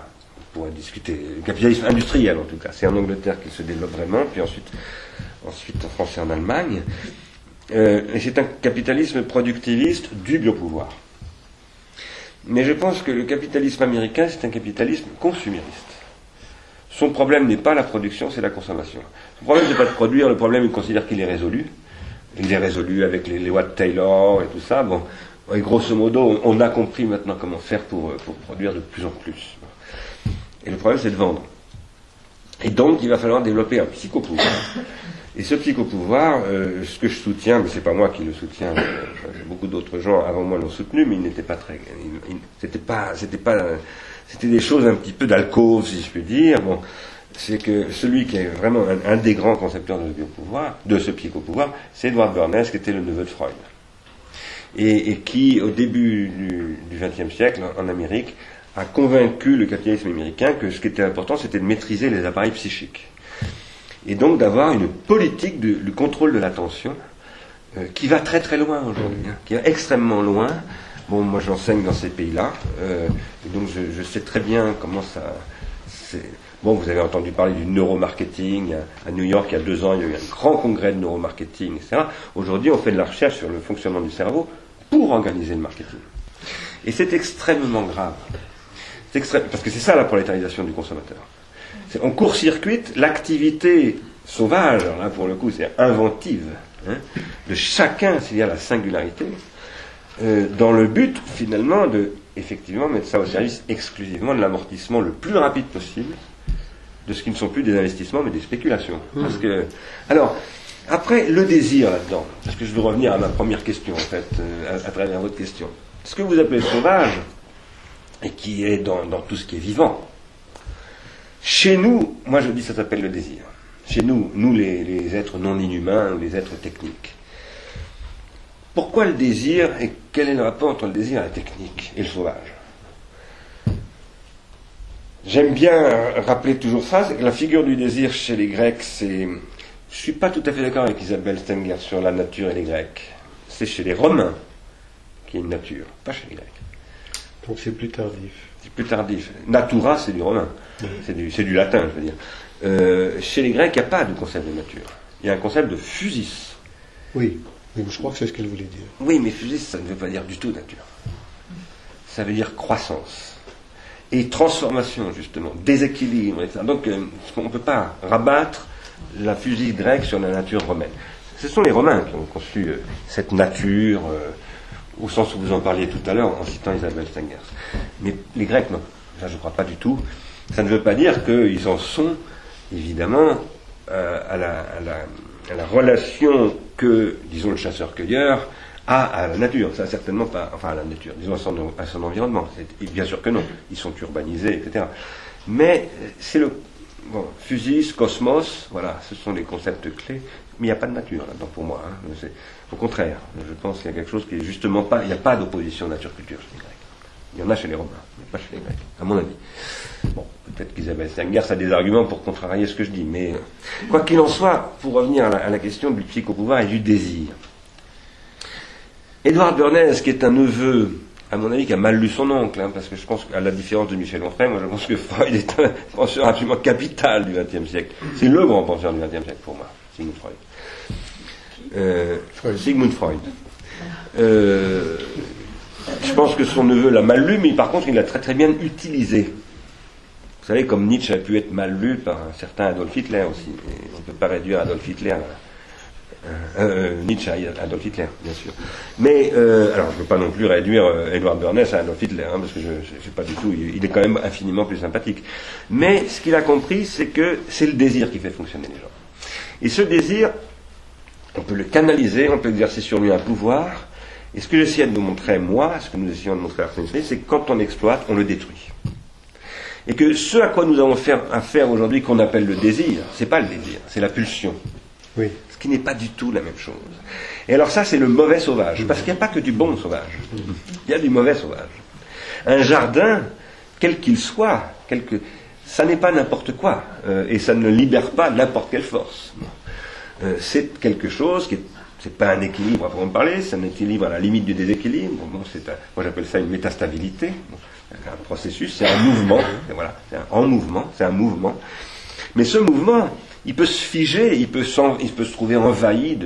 pourrait discuter. Le capitalisme industriel, en tout cas. C'est en Angleterre qu'il se développe vraiment, puis ensuite, ensuite en France et en Allemagne. Euh, c'est un capitalisme productiviste du biopouvoir. Mais je pense que le capitalisme américain, c'est un capitalisme consumériste. Son problème n'est pas la production, c'est la consommation. Son problème, n'est pas de produire, le problème, il considère qu'il est résolu. Il est résolu avec les, les Watt Taylor et tout ça. Bon, et grosso modo, on, a compris maintenant comment faire pour, pour produire de plus en plus. Et le problème, c'est de vendre. Et donc, il va falloir développer un psychopouvoir. Et ce psychopouvoir, euh, ce que je soutiens, mais c'est pas moi qui le soutiens, euh, beaucoup d'autres gens avant moi l'ont soutenu, mais il n'était pas très, c'était pas, c'était pas, c'était des choses un petit peu d'alcove, si je puis dire. Bon, c'est que celui qui est vraiment un, des grands concepteurs de ce biopouvoir, de ce psychopouvoir, c'est Edward Bernays, qui était le neveu de Freud. Et, et qui, au début du XXe siècle, en Amérique, a convaincu le capitalisme américain que ce qui était important, c'était de maîtriser les appareils psychiques. Et donc d'avoir une politique du, contrôle de l'attention euh, qui va très très loin aujourd'hui, hein, qui va extrêmement loin. Bon, moi j'enseigne dans ces pays-là, euh, donc je, sais très bien comment ça. Bon, vous avez entendu parler du neuromarketing. À New York, il y a deux ans, il y a eu un grand congrès de neuromarketing, etc. Aujourd'hui, on fait de la recherche sur le fonctionnement du cerveau pour organiser le marketing. Et c'est extrêmement grave. Parce que c'est ça la prolétarisation du consommateur. On court-circuite l'activité sauvage, là pour le coup c'est inventive, hein, de chacun, s'il y a la singularité, euh, dans le but finalement de effectivement mettre ça au service exclusivement de l'amortissement le plus rapide possible de ce qui ne sont plus des investissements mais des spéculations. Mmh. Parce que, alors, après le désir là-dedans, parce que je veux revenir à ma première question en fait, euh, à, travers votre question. Ce que vous appelez sauvage, et qui est dans, tout ce qui est vivant, chez nous, moi je dis ça s'appelle le désir. Chez nous, nous les, êtres non inhumains, les êtres techniques. Pourquoi le désir et quel est le rapport entre le désir et la technique et le sauvage? J'aime bien rappeler toujours ça, c'est que la figure du désir chez les Grecs, c'est. Je ne suis pas tout à fait d'accord avec Isabelle Stenger sur la nature et les Grecs. C'est chez les Romains qu'il y a une nature, pas chez les Grecs. Donc c'est plus tardif. C'est plus tardif. Natura, c'est du romain. C'est du, latin, je veux dire. Euh, chez les Grecs, il n'y a pas de concept de nature. Il y a un concept de fusis. Oui, mais je crois que c'est ce qu'elle voulait dire. Oui, mais fusis, ça ne veut pas dire du tout nature. Ça veut dire croissance. Et transformation, justement, déséquilibre, etc. Donc, euh, on ne peut pas rabattre la fusil grecque sur la nature romaine. Ce sont les Romains qui ont conçu euh, cette nature au sens où vous en parliez tout à l'heure en citant Isabelle Stengers. Mais les Grecs, non. Ça, je ne crois pas du tout. Ça ne veut pas dire qu'ils en sont, évidemment, euh, à, la, à, la, relation que, disons, le chasseur-cueilleur a à la nature. Ça, certainement pas, enfin, à la nature, disons, à son, à son environnement. Bien sûr que non. Ils sont urbanisés, etc. Mais c'est le. Bon, physis, cosmos, voilà, ce sont les concepts clés. Mais il n'y a pas de nature là-dedans pour moi. Hein. Au contraire, je pense qu'il y a quelque chose qui est justement pas. Il n'y a pas d'opposition nature-culture chez les Grecs. Il y en a chez les Romains, mais pas chez les Grecs, à mon avis. Bon, peut-être qu'Isabelle Stenger a des arguments pour contrarier ce que je dis, mais quoi qu'il en soit, pour revenir à la, question du psychopouvoir et du désir. Édouard Bernays, qui est un neveu, à mon avis, qui a mal lu son oncle, hein, parce que je pense qu'à la différence de Michel Onfray, moi je pense que Freud est un penseur absolument capital du XXe siècle. C'est le grand penseur du XXe siècle pour moi, Sigmund Freud. Euh, Sigmund Freud. Euh, je pense que son neveu l'a mal lu, mais par contre, il l'a très très bien utilisé. Vous savez, comme Nietzsche a pu être mal lu par un certain Adolf Hitler aussi. on ne peut pas réduire Adolf Hitler euh, Nietzsche à Adolf Hitler, bien sûr. Mais, alors, je ne veux pas non plus réduire Edward Bernays à Adolf Hitler, hein, parce que je ne sais pas du tout, il, est quand même infiniment plus sympathique. Mais ce qu'il a compris, c'est que c'est le désir qui fait fonctionner les gens. Et ce désir, on peut le canaliser, on peut exercer sur lui un pouvoir. Et ce que j'essayais de vous montrer, moi, ce que nous essayons de montrer à c'est que quand on exploite, on le détruit. Et que ce à quoi nous avons affaire aujourd'hui, qu'on appelle le désir, c'est pas le désir, c'est la pulsion. Oui. Ce qui n'est pas du tout la même chose. Et alors ça, c'est le mauvais sauvage, parce qu'il n'y a pas que du bon sauvage. Il y a du mauvais sauvage. Un jardin, quel qu'il soit, ça n'est pas n'importe quoi, euh, et ça ne libère pas n'importe quelle force. Euh, c'est quelque chose qui est c'est pas un équilibre à en parler, c'est un équilibre à la limite du déséquilibre. C'est moi j'appelle ça une métastabilité. un processus, c'est un mouvement. c'est un, en mouvement, c'est un mouvement. Mais ce mouvement, il peut se figer, il peut, se trouver envahi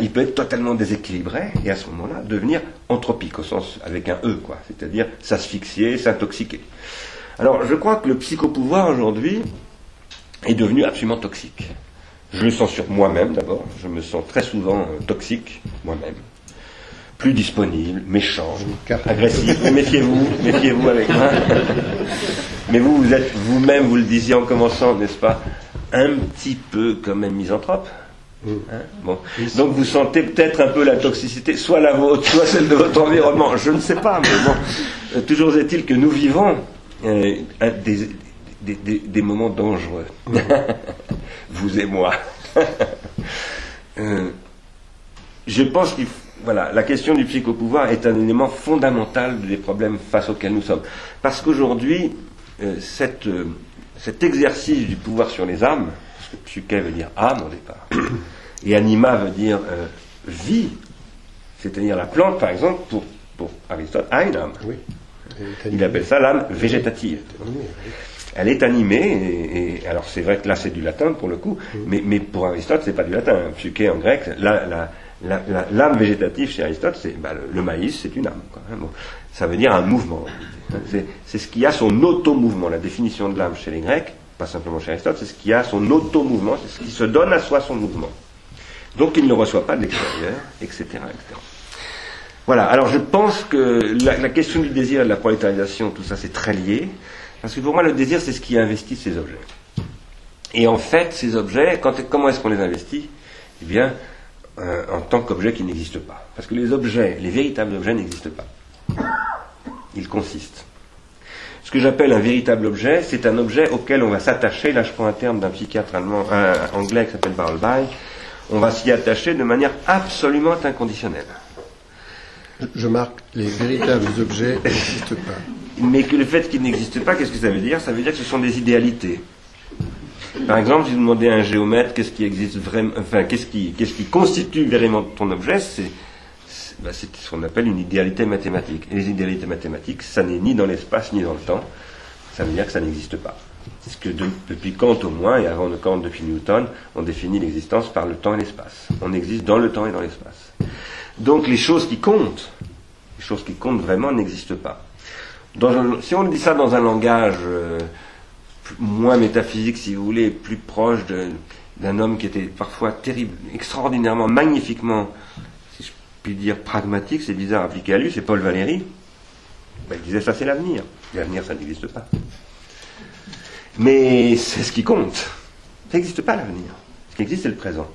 il peut être totalement déséquilibré et à ce moment-là devenir anthropique au sens avec un e quoi, c'est-à-dire s'asphyxier, s'intoxiquer. Alors je crois que le psychopouvoir aujourd'hui est devenu absolument toxique. Je le sens sur moi-même d'abord. Je me sens très souvent euh, toxique, moi-même. Plus disponible, méchant, agressif. méfiez-vous, méfiez-vous avec moi. Mais vous, vous êtes vous-même, vous le disiez en commençant, n'est-ce pas, un petit peu comme un misanthrope. Mm. Hein bon. Donc vous sentez peut-être un peu la toxicité, soit la vôtre, soit celle de votre environnement. Je ne sais pas, mais bon. Euh, toujours est-il que nous vivons euh, des, des, moments dangereux. Vous et moi. Euh, je pense qu'il voilà, la question du psychopouvoir est un élément fondamental des problèmes face auxquels nous sommes. Parce qu'aujourd'hui, euh, euh, cet exercice du pouvoir sur les âmes, parce que psyché veut dire âme au départ, et anima veut dire vie, c'est-à-dire la plante, par exemple, pour, pour Aristote, a une âme. Oui. Il appelle ça l'âme végétative. Elle est animée, et, et- alors c'est vrai que là c'est du latin pour le coup, mais, mais pour Aristote c'est pas du latin. Psyché en grec, la- la- la- la- l'âme végétative chez Aristote, c'est bah, le, le maïs, c'est une âme. quoi, hein, bon. Ça veut dire un mouvement. hein. C'est, c'est ce qui a son auto-mouvement. La définition de l'âme chez les Grecs, pas simplement chez Aristote, c'est ce qui a son auto-mouvement, c'est ce qui se donne à soi son mouvement. Donc il ne reçoit pas de l'extérieur, etc., etc. Voilà, alors je pense que la, la question du désir et de la prolétarisation, tout ça c'est très lié, parce que pour moi le désir c'est ce qui investit ces objets. Et en fait, ces objets, quand, comment est-ce qu'on les investit? Eh bien, euh, en tant qu'objets qui n'existent pas. Parce que les objets, les véritables objets n'existent pas. Ils consistent. Ce que j'appelle un véritable objet, c'est un objet auquel on va s'attacher. Là, je prends un terme d'un psychiatre allemand, anglais qui s'appelle Barlby. On va s'y attacher de manière absolument inconditionnelle. Je marque, les véritables objets n'existent pas. Mais que le fait qu'il n'existe pas, qu'est-ce que ça veut dire? Ça veut dire que ce sont des idéalités. Par exemple, si vous demandez à un géomètre qu'est-ce qui existe vraiment, enfin, qu'est-ce qui, qu'est-ce qui constitue vraiment ton objet, c'est, c'est ce qu'on appelle une idéalité mathématique. Et les idéalités mathématiques, ça n'est ni dans l'espace ni dans le temps. Ça veut dire que ça n'existe pas. C'est ce que de- depuis Kant au moins, et avant de Kant depuis Newton, on définit l'existence par le temps et l'espace. On existe dans le temps et dans l'espace. Donc les choses qui comptent, les choses qui comptent vraiment n'existent pas. Si on dit ça dans un langage euh, moins métaphysique, si vous voulez, plus proche d'un homme qui était parfois terrible, extraordinairement, magnifiquement, si je puis dire, pragmatique, c'est bizarre appliqué à lui, c'est Paul Valéry. Ben, il disait ça c'est l'avenir. L'avenir ça n'existe pas. Mais c'est ce qui compte. Ça n'existe pas l'avenir. Ce qui existe c'est le présent.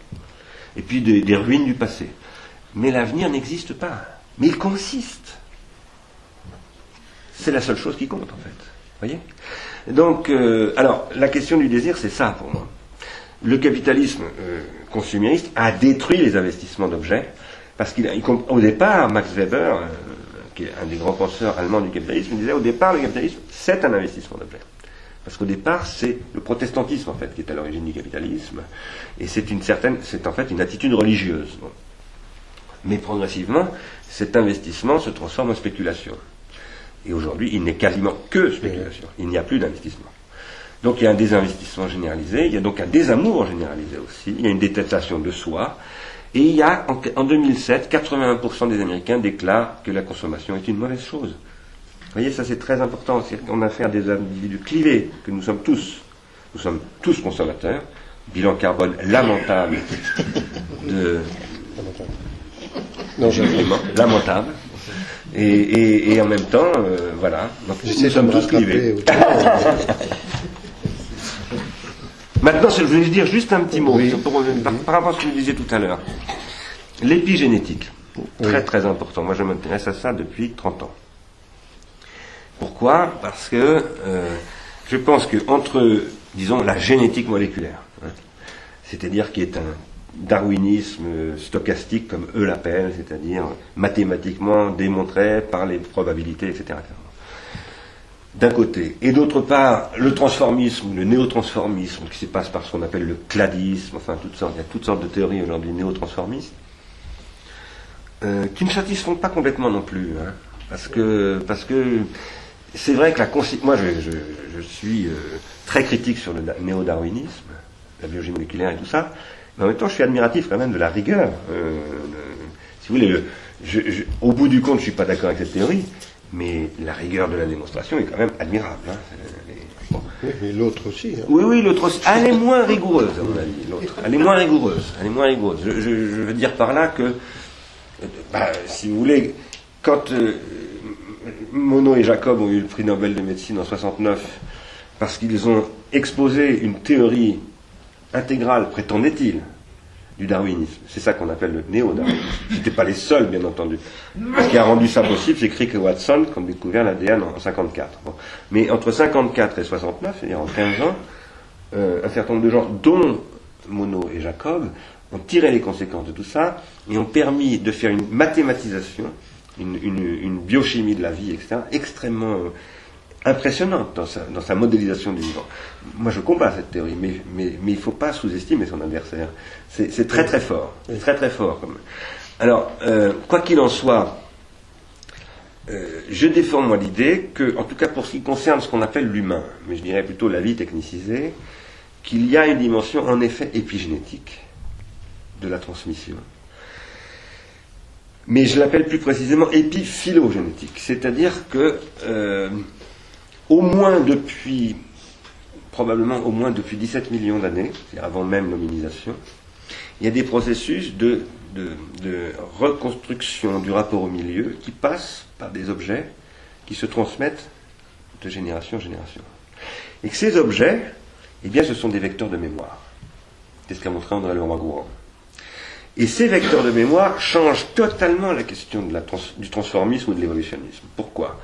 Et puis des, des ruines du passé. Mais l'avenir n'existe pas. Mais il consiste. C'est la seule chose qui compte, en fait. Voyez? Donc, euh, alors, la question du désir, c'est ça pour moi. Le capitalisme euh, consumériste a détruit les investissements d'objets, parce qu'au départ, Max Weber, euh, qui est un des grands penseurs allemands du capitalisme, disait au départ, le capitalisme, c'est un investissement d'objets. Parce qu'au départ, c'est le protestantisme, en fait, qui est à l'origine du capitalisme, et c'est une certaine, c'est en fait une attitude religieuse. Mais progressivement, cet investissement se transforme en spéculation. Et aujourd'hui, il n'est quasiment que spéculation. Il n'y a plus d'investissement. Donc il y a un désinvestissement généralisé, il y a donc un désamour généralisé aussi, il y a une détestation de soi, et il y a, en, en 2007, 81% des Américains déclarent que la consommation est une mauvaise chose. Vous voyez, ça c'est très important. Qu'on a affaire à des individus clivés, que nous sommes tous. Nous sommes tous consommateurs. Bilan carbone lamentable de, Non. Vraiment, lamentable. Et, et, et en même temps, euh, voilà. Donc, nous sommes me tous autrement. Maintenant, je vais dire juste un petit mot Oui. sur- pour- par, par rapport à ce que vous disiez tout à l'heure. L'épigénétique, très Oui. très important. Moi, je m'intéresse à ça depuis 30 ans. Pourquoi? Parce que euh, je pense que entre, disons, la génétique moléculaire, hein, c'est-à-dire qui est un darwinisme stochastique, comme eux l'appellent, c'est-à-dire mathématiquement démontré par les probabilités, etc. D'un côté. Et d'autre part, le transformisme, le néotransformisme, qui se passe par ce qu'on appelle le cladisme, enfin, toutes sortes, il y a toutes sortes de théories aujourd'hui néotransformistes, euh, qui ne satisfont pas complètement non plus. hein. parce que, parce que c'est vrai que la moi je, je, suis euh, très critique sur le da- néo-darwinisme, la biologie moléculaire et tout ça, mais en même temps je suis admiratif quand même de la rigueur. euh, si vous voulez, le- je- je- au bout du compte je suis pas d'accord avec cette théorie, mais la rigueur de la démonstration est quand même admirable. hein. Bon. Mais l'autre aussi. hein. Oui, oui, l'autre aussi. Elle est moins rigoureuse, à mon avis, l'autre. Elle est moins rigoureuse. Elle est moins rigoureuse. Je, veux dire par là que, euh, bah, si vous voulez, quand euh, Monod et Jacob ont eu le prix Nobel de médecine en 69, parce qu'ils ont exposé une théorie intégrale, prétendait-il, du darwinisme. C'est ça qu'on appelle le néo-darwinisme. C'était pas les seuls, bien entendu. Ce qui a rendu ça possible, c'est Crick et Watson qui ont découvert l'ADN en 54. Bon. Mais entre 54 et 69, c'est-à-dire en 15 ans, euh, un certain nombre de gens, dont Monod et Jacob ont tiré les conséquences de tout ça et ont permis de faire une mathématisation, une, biochimie de la vie, etc., extrêmement impressionnante dans sa, dans sa, modélisation du vivant. Moi, je combats cette théorie, mais, il ne faut pas sous-estimer son adversaire. C'est très très fort. C'est très très fort. Comme... Alors, euh, quoi qu'il en soit, euh, je défends moi l'idée que, en tout cas pour ce qui concerne ce qu'on appelle l'humain, mais je dirais plutôt la vie technicisée, qu'il y a une dimension en effet épigénétique de la transmission. Mais je l'appelle plus précisément épiphylogénétique, c'est-à-dire que euh, au moins depuis, probablement au moins depuis 17 millions d'années, c'est avant même l'hominisation, il y a des processus de, de, reconstruction du rapport au milieu qui passent par des objets qui se transmettent de génération en génération. Et que ces objets, eh bien, ce sont des vecteurs de mémoire. C'est ce qu'a montré André Leroy-Gourand. Et ces vecteurs de mémoire changent totalement la question de du transformisme ou de l'évolutionnisme. Pourquoi?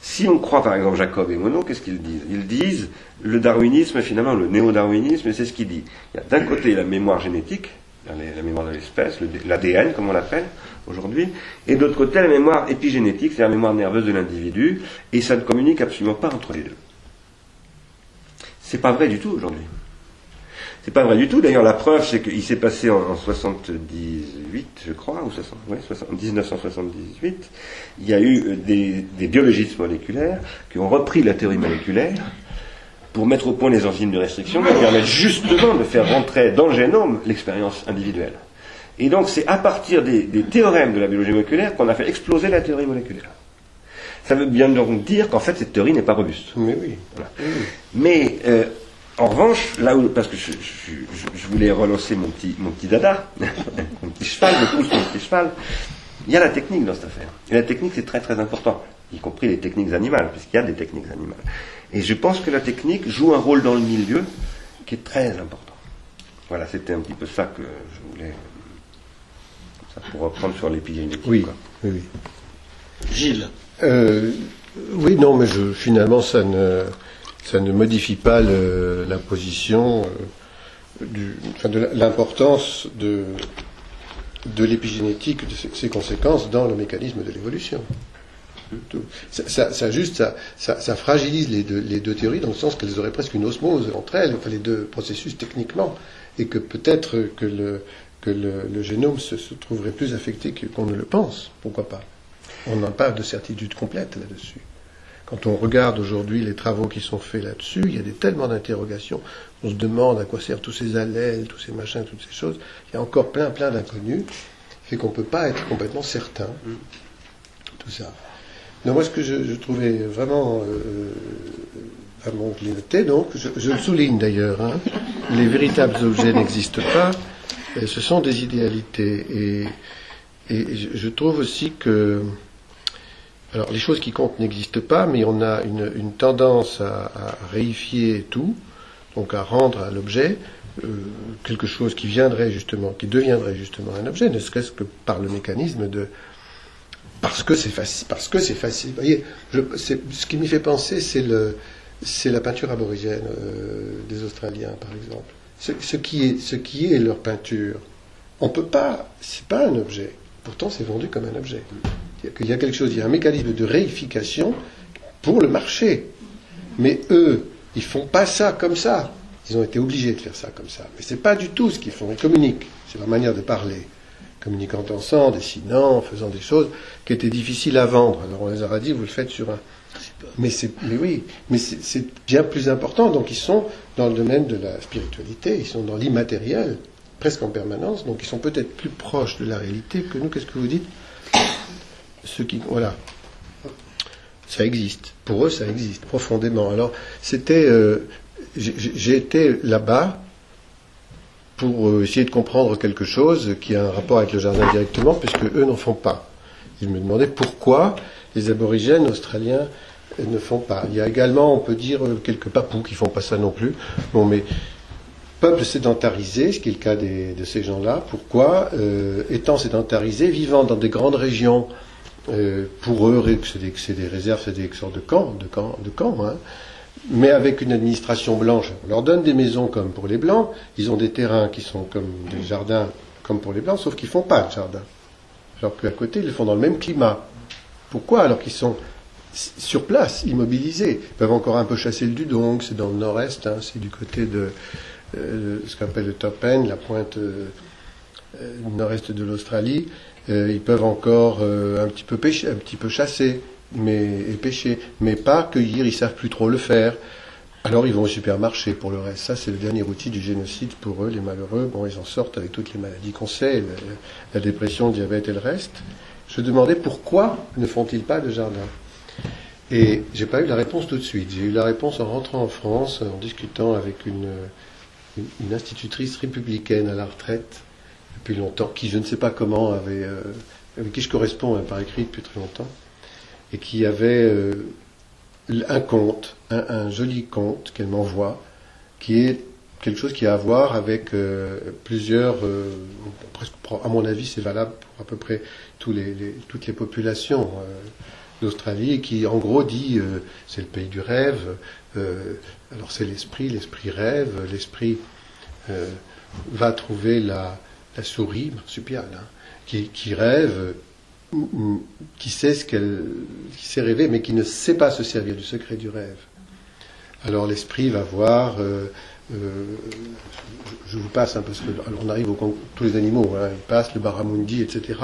Si on croit par exemple Jacob et Monod, qu'est-ce qu'ils disent? Ils disent le darwinisme, finalement, le néo-darwinisme, c'est ce qu'il dit. Il y a d'un côté la mémoire génétique, la mémoire de l'espèce, l'ADN comme on l'appelle aujourd'hui, et d'autre côté la mémoire épigénétique, c'est la mémoire nerveuse de l'individu, et ça ne communique absolument pas entre les deux. C'est pas vrai du tout aujourd'hui. C'est pas vrai du tout. D'ailleurs, la preuve, c'est qu'il s'est passé en, 1978, je crois, ou 60, 1978, il y a eu euh, des, des, biologistes moléculaires qui ont repris la théorie moléculaire pour mettre au point les enzymes de restriction qui permettent justement de faire rentrer dans le génome l'expérience individuelle. Et donc, c'est à partir des, théorèmes de la biologie moléculaire qu'on a fait exploser la théorie moléculaire. Ça veut bien donc dire qu'en fait, cette théorie n'est pas robuste. Mais oui. Mais euh, en revanche, là où, parce que je, voulais relancer mon petit, mon petit dada, mon petit cheval, je pousse mon petit cheval, il y a la technique dans cette affaire. Et la technique, c'est très très important, y compris les techniques animales, puisqu'il y a des techniques animales. Et je pense que la technique joue un rôle dans le milieu qui est très important. Voilà, c'était un petit peu ça que je voulais. Ça pour reprendre sur l'épigénétique. Oui, oui, oui. Gilles. Euh, oui, non, mais je, finalement, ça ne ça ne modifie pas la position euh, de l'importance de, de l'épigénétique, de ses, conséquences dans le mécanisme de l'évolution. Ça, ça, fragilise les deux, théories dans le sens qu'elles auraient presque une osmose entre elles, enfin les deux processus techniquement, et que peut-être que le, que le, génome se, se, trouverait plus affecté qu'on ne le pense. Pourquoi pas? On n'a pas de certitude complète là-dessus. Quand on regarde aujourd'hui les travaux qui sont faits là-dessus, il y a des, tellement d'interrogations. On se demande à quoi servent tous ces allèles, tous ces machins, toutes ces choses. Il y a encore plein, plein d'inconnus. Fait qu'on ne peut pas être complètement certain. Tout ça. Donc moi, ce que je, trouvais vraiment, euh, vraiment noté, donc, je, le souligne d'ailleurs, hein, les véritables objets n'existent pas, ce sont des idéalités. Et, et je trouve aussi que alors, les choses qui comptent n'existent pas, mais on a une, tendance à, réifier tout, donc à rendre à l'objet euh, quelque chose qui deviendrait justement un objet, ne serait-ce que par le mécanisme de parce que c'est facile, parce que c'est facile. Vous voyez, ce qui m'y fait penser, c'est la peinture aborigène euh, des Australiens, par exemple. Ce, qui est, leur peinture, on peut pas, c'est pas un objet. Pourtant, c'est vendu comme un objet. Il y a quelque chose, il y a un mécanisme de réification pour le marché. Mais eux, ils font pas ça comme ça. Ils ont été obligés de faire ça comme ça. Mais ce n'est pas du tout ce qu'ils font. Ils communiquent. C'est leur manière de parler. Communiquant ensemble, dessinant, faisant des choses qui étaient difficiles à vendre. Alors on les a dit, vous le faites sur un. Mais, mais oui, mais c'est bien plus important. Donc ils sont dans le domaine de la spiritualité, ils sont dans l'immatériel, presque en permanence. Donc ils sont peut-être plus proches de la réalité que nous. Qu'est-ce que vous dites? Voilà, ça existe. Pour eux, ça existe profondément. Alors, c'était, euh, j'ai été là-bas pour euh, essayer de comprendre quelque chose qui a un rapport avec le jardin directement, puisque eux n'en font pas. Je me demandais pourquoi les aborigènes australiens ne font pas. Il y a également, on peut dire, quelques papous qui font pas ça non plus. Bon, mais peuple sédentarisé, ce qui est le cas de ces gens-là. Pourquoi euh, Étant sédentarisés, vivant dans des grandes régions euh, pour eux, c'est des, réserves, c'est des sortes de camps, de camps, de camps hein. mais avec une administration blanche. On leur donne des maisons comme pour les blancs, ils ont des terrains qui sont comme des jardins comme pour les blancs, sauf qu'ils font pas de jardin. Alors qu'à côté, ils le font dans le même climat. Pourquoi Alors qu'ils sont sur place, immobilisés? Ils peuvent encore un peu chasser le dudong, c'est dans le nord-est, hein, c'est du côté de euh, ce qu'on appelle le top end, la pointe euh, nord-est de l'Australie. Ils peuvent encore un petit peu pêcher, un petit peu chasser, mais et pêcher, mais pas cueillir. Ils savent plus trop le faire. Alors ils vont au supermarché pour le reste. Ça, c'est le dernier outil du génocide pour eux, les malheureux. Bon, ils en sortent avec toutes les maladies qu'on sait, la dépression, le diabète et le reste. Je demandais pourquoi ne font-ils pas de jardin? Et j'ai pas eu la réponse tout de suite. J'ai eu la réponse en rentrant en France, en discutant avec une, institutrice républicaine à la retraite depuis longtemps, qui je ne sais pas comment avait, euh, avec qui je corresponds hein, par écrit depuis très longtemps, et qui avait euh, un conte, un, joli conte qu'elle m'envoie, qui est quelque chose qui a à voir avec euh, plusieurs, presque, à mon avis c'est valable pour à peu près toutes les populations d'Australie, qui en gros dit c'est le pays du rêve, alors c'est l'esprit, l'esprit rêve, l'esprit va trouver la, souris marsupiale, hein, qui, rêve, qui sait ce qu'elle, qui sait rêver, mais qui ne sait pas se servir du secret du rêve. Alors l'esprit va voir. Euh, euh, je vous passe, hein, parce que on arrive au tous les animaux, hein, ils passent le baramundi, etc.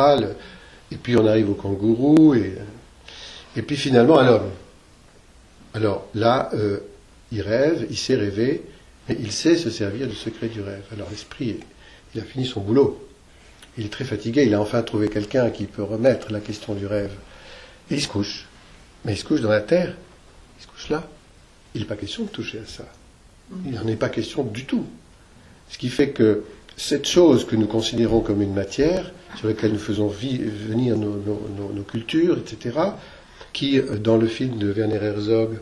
et puis on arrive au kangourou et, puis finalement à l'homme. Alors là, il rêve, il sait rêver, mais il sait se servir du secret du rêve. Alors l'esprit, il a fini son boulot. Il est très fatigué, il a enfin trouvé quelqu'un qui peut remettre la question du rêve. Et il se couche. Mais il se couche dans la terre. Il se couche là. Il n'est pas question de toucher à ça. Il n'en est pas question du tout. Ce qui fait que cette chose que nous considérons comme une matière, sur laquelle nous faisons venir nos, nos, cultures, etc., qui, dans le film de Werner Herzog,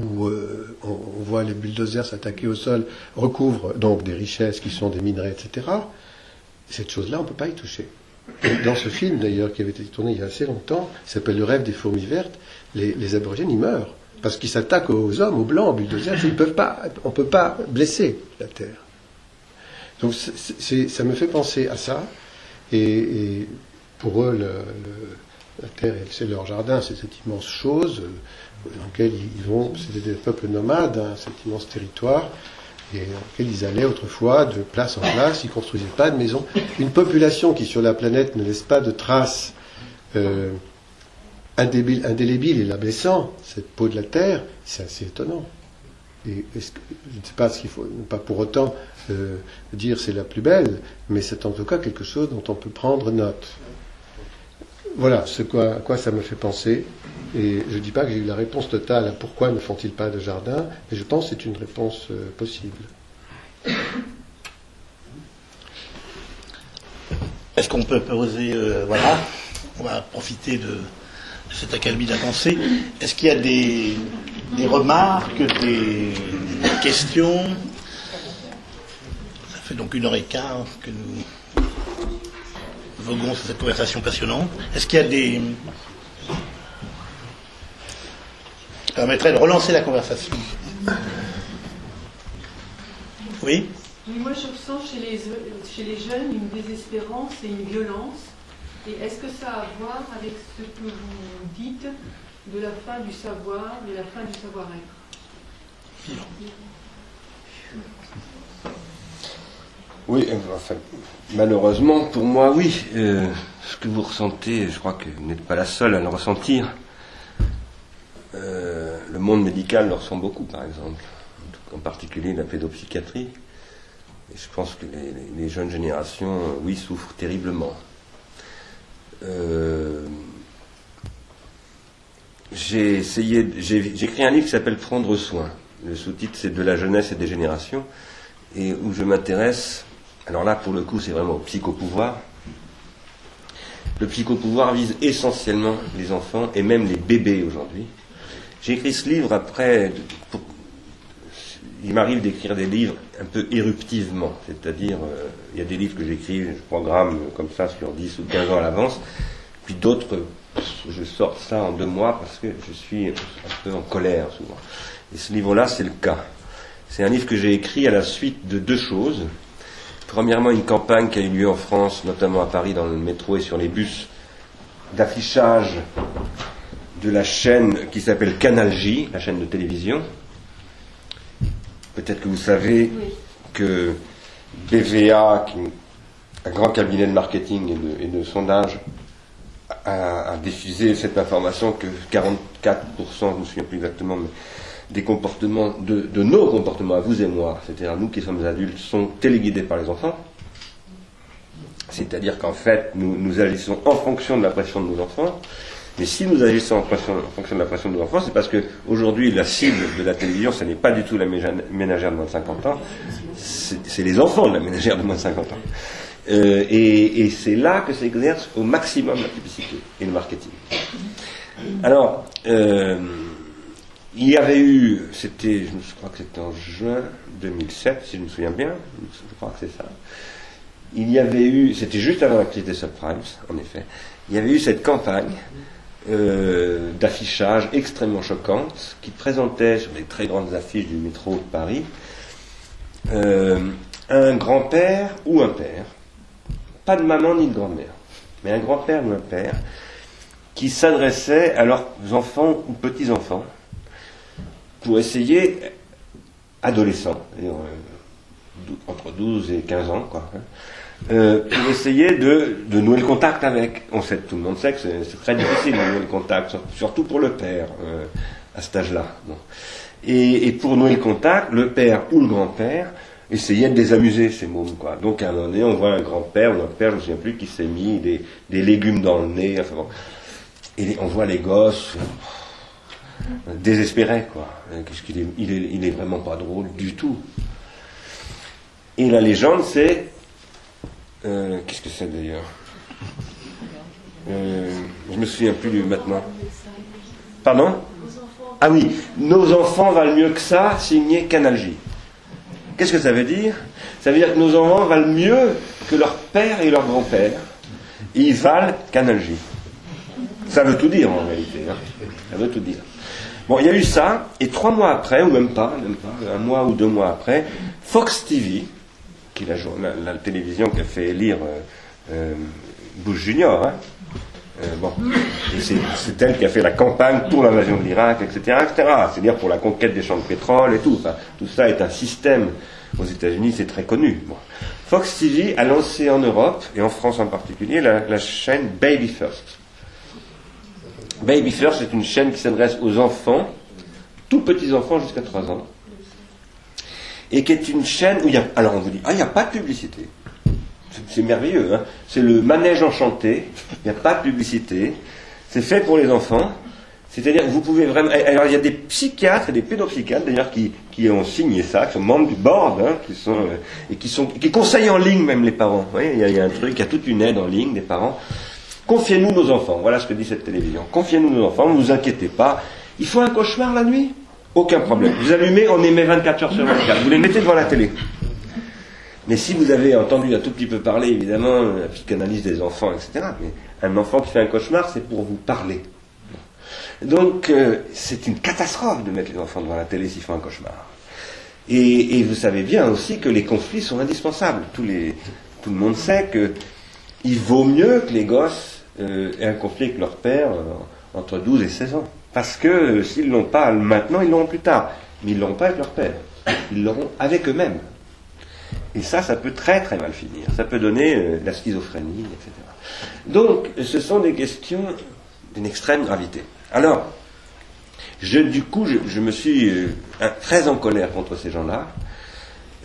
où euh, on, voit les bulldozers s'attaquer au sol, recouvrent donc des richesses qui sont des minerais, etc. Cette chose-là, on ne peut pas y toucher. dans ce film, d'ailleurs, qui avait été tourné il y a assez longtemps, s'appelle Le rêve des fourmis vertes, les, aborigènes, ils meurent. Parce qu'ils s'attaquent aux hommes, aux blancs, aux bulldozers, ils peuvent pas, on ne peut pas blesser la terre. Donc ça me fait penser à ça. Et, pour eux, la terre, c'est leur jardin, c'est cette immense chose dans lequel ils vont, c'était des peuples nomades, hein, cet immense territoire, et dans lequel ils allaient autrefois de place en place, ils construisaient pas de maisons. Une population qui sur la planète ne laisse pas de traces euh, indélébiles et la baissant, cette peau de la terre, c'est assez étonnant. Je ne sais pas ce qu'il faut, pas pour autant euh, dire c'est la plus belle, mais c'est en tout cas quelque chose dont on peut prendre note. Voilà ce à quoi ça me fait penser. Et je ne dis pas que j'ai eu la réponse totale à pourquoi ne font-ils pas de jardin, mais je pense que c'est une réponse euh, possible. Est-ce qu'on peut poser, euh, voilà, on va profiter de, cette accalmie de la pensée. Est-ce qu'il y a des, remarques, des questions? Ça fait donc une heure et quart que nous voguons sur cette conversation passionnante. Est-ce qu'il y a des, permettrait de relancer la conversation. Oui moi je ressens chez les, chez les jeunes une désespérance et une violence. Et est-ce que ça a à voir avec ce que vous dites de la fin du savoir et la fin du savoir-être? Oui, enfin, malheureusement, pour moi, oui. Euh, ce que vous ressentez, je crois que vous n'êtes pas la seule à le ressentir. Euh, le monde médical le ressent beaucoup, par exemple, en particulier la pédopsychiatrie. Et je pense que les, jeunes générations, oui, souffrent terriblement. Euh, j'ai essayé, j'ai écrit un livre qui s'appelle Prendre soin. Le sous-titre c'est De la jeunesse et des générations, et où je m'intéresse, alors là pour le coup c'est vraiment au psychopouvoir. Le psychopouvoir vise essentiellement les enfants et même les bébés aujourd'hui. J'ai écrit ce livre après. il m'arrive d'écrire des livres un peu éruptivement, c'est-à-dire, euh, il y a des livres que j'écris, je programme comme ça sur 10 ou 15 ans à l'avance, puis d'autres je sorte ça en deux mois parce que je suis un peu en colère souvent. Et ce livre-là, c'est le cas. C'est un livre que j'ai écrit à la suite de deux choses. Premièrement, une campagne qui a eu lieu en France, notamment à Paris, dans le métro et sur les bus, d'affichage de la chaîne qui s'appelle Canal J, la chaîne de télévision. Peut-être que vous savez que BVA, qui un grand cabinet de marketing et de, sondage, a, diffusé cette information que 44%, je ne me souviens plus exactement, mais des comportements, de, nos comportements, à vous et moi, c'est-à-dire nous qui sommes adultes, sont téléguidés par les enfants. C'est-à-dire qu'en fait, nous, nous agissons en fonction de la pression de nos enfants. Mais si nous agissons en, fonction de la pression de nos enfants, c'est parce qu'aujourd'hui, la cible de la télévision, ce n'est pas du tout la ménagère de moins de 50 ans, c'est les enfants de la ménagère de moins de 50 ans. Euh, et, c'est là que s'exerce au maximum la publicité et le marketing. Alors, euh, il y avait eu, c'était, je crois que c'était en juin 2007, si je me souviens bien, je crois que c'est ça. Il y avait eu, c'était juste avant la crise des subprimes, en effet, il y avait eu cette campagne euh, d'affichage extrêmement choquante qui présentait sur les très grandes affiches du métro de Paris euh, un grand-père ou un père, pas de maman ni de grand-mère, mais un grand-père ou un père qui s'adressait à leurs enfants ou petits-enfants pour essayer, adolescents, euh, entre 12 et 15 ans, quoi, hein, euh, pour essayer de, de, nouer le contact avec. On sait, tout le monde sait que c'est très difficile de nouer le contact, surtout pour le père euh, à cet âge-là. Et, pour nouer le contact, le père ou le grand-père essayait de les amuser, ces mômes. Quoi. Donc à un moment donné, on voit un grand-père ou un père, je ne me souviens plus, qui s'est mis des, des, légumes dans le nez. Enfin, bon. Et on voit les gosses euh, désespérés. Quoi. Qu'est-ce qu'il est, il est, il est vraiment pas drôle du tout. Et la légende, c'est euh, qu'est-ce que c'est d'ailleurs? Euh, Je me souviens plus maintenant. Pardon? Ah oui, nos enfants valent mieux que ça, signé Canal J. Qu'est-ce que ça veut dire? Ça veut dire que nos enfants valent mieux que leur père et leur grand-père. Ils valent Canal J. Ça veut tout dire en réalité. Hein. Ça veut tout dire. Bon, il y a eu ça, et trois mois après, ou même pas, un mois ou deux mois après, Fox TV, qui la, télévision qui a fait élire euh, euh, Bush Junior. Hein. Euh, bon. C'est elle qui a fait la campagne pour l'invasion de l'Irak, etc., etc. C'est-à-dire pour la conquête des champs de pétrole et tout. Tout ça est un système. Aux États-Unis, c'est très connu. Fox TV a lancé en Europe, et en France en particulier, la, la chaîne Baby First. Baby First est une chaîne qui s'adresse aux enfants, tout petits enfants jusqu'à 3 ans, et qui est une chaîne où il y a. Alors on vous dit, ah, il n'y a pas de publicité. C'est merveilleux, hein c'est le manège enchanté, il n'y a pas de publicité, c'est fait pour les enfants. C'est-à-dire vous pouvez vraiment. Alors il y a des psychiatres et des pédopsychiatres d'ailleurs qui, qui ont signé ça, qui sont membres du board, hein, qui sont euh, et qui sont qui conseillent en ligne même les parents. Vous voyez, il y, a, il y a un truc, il y a toute une aide en ligne des parents. Confiez-nous nos enfants. Voilà ce que dit cette télévision. Confiez-nous nos enfants. Ne vous inquiétez pas. Il faut un cauchemar la nuit? Aucun problème. Vous allumez, on émet 24 heures sur 24. Vous les mettez devant la télé. Mais si vous avez entendu un tout petit peu parler, évidemment, la psychanalyse des enfants, etc., mais un enfant qui fait un cauchemar, c'est pour vous parler. Donc, euh, c'est une catastrophe de mettre les enfants devant la télé s'ils font un cauchemar. Et, vous savez bien aussi que les conflits sont indispensables. tout le monde sait qu'il vaut mieux que les gosses euh, aient un conflit avec leur père euh, entre 12 et 16 ans. Parce que s'ils l'ont pas maintenant, ils l'auront plus tard. Mais ils l'auront pas avec leur père. Ils l'auront avec eux-mêmes. Et ça, ça peut très très mal finir. Ça peut donner euh, de la schizophrénie, etc. Donc, ce sont des questions d'une extrême gravité. Alors, je, du coup, je, me suis euh, très en colère contre ces gens-là.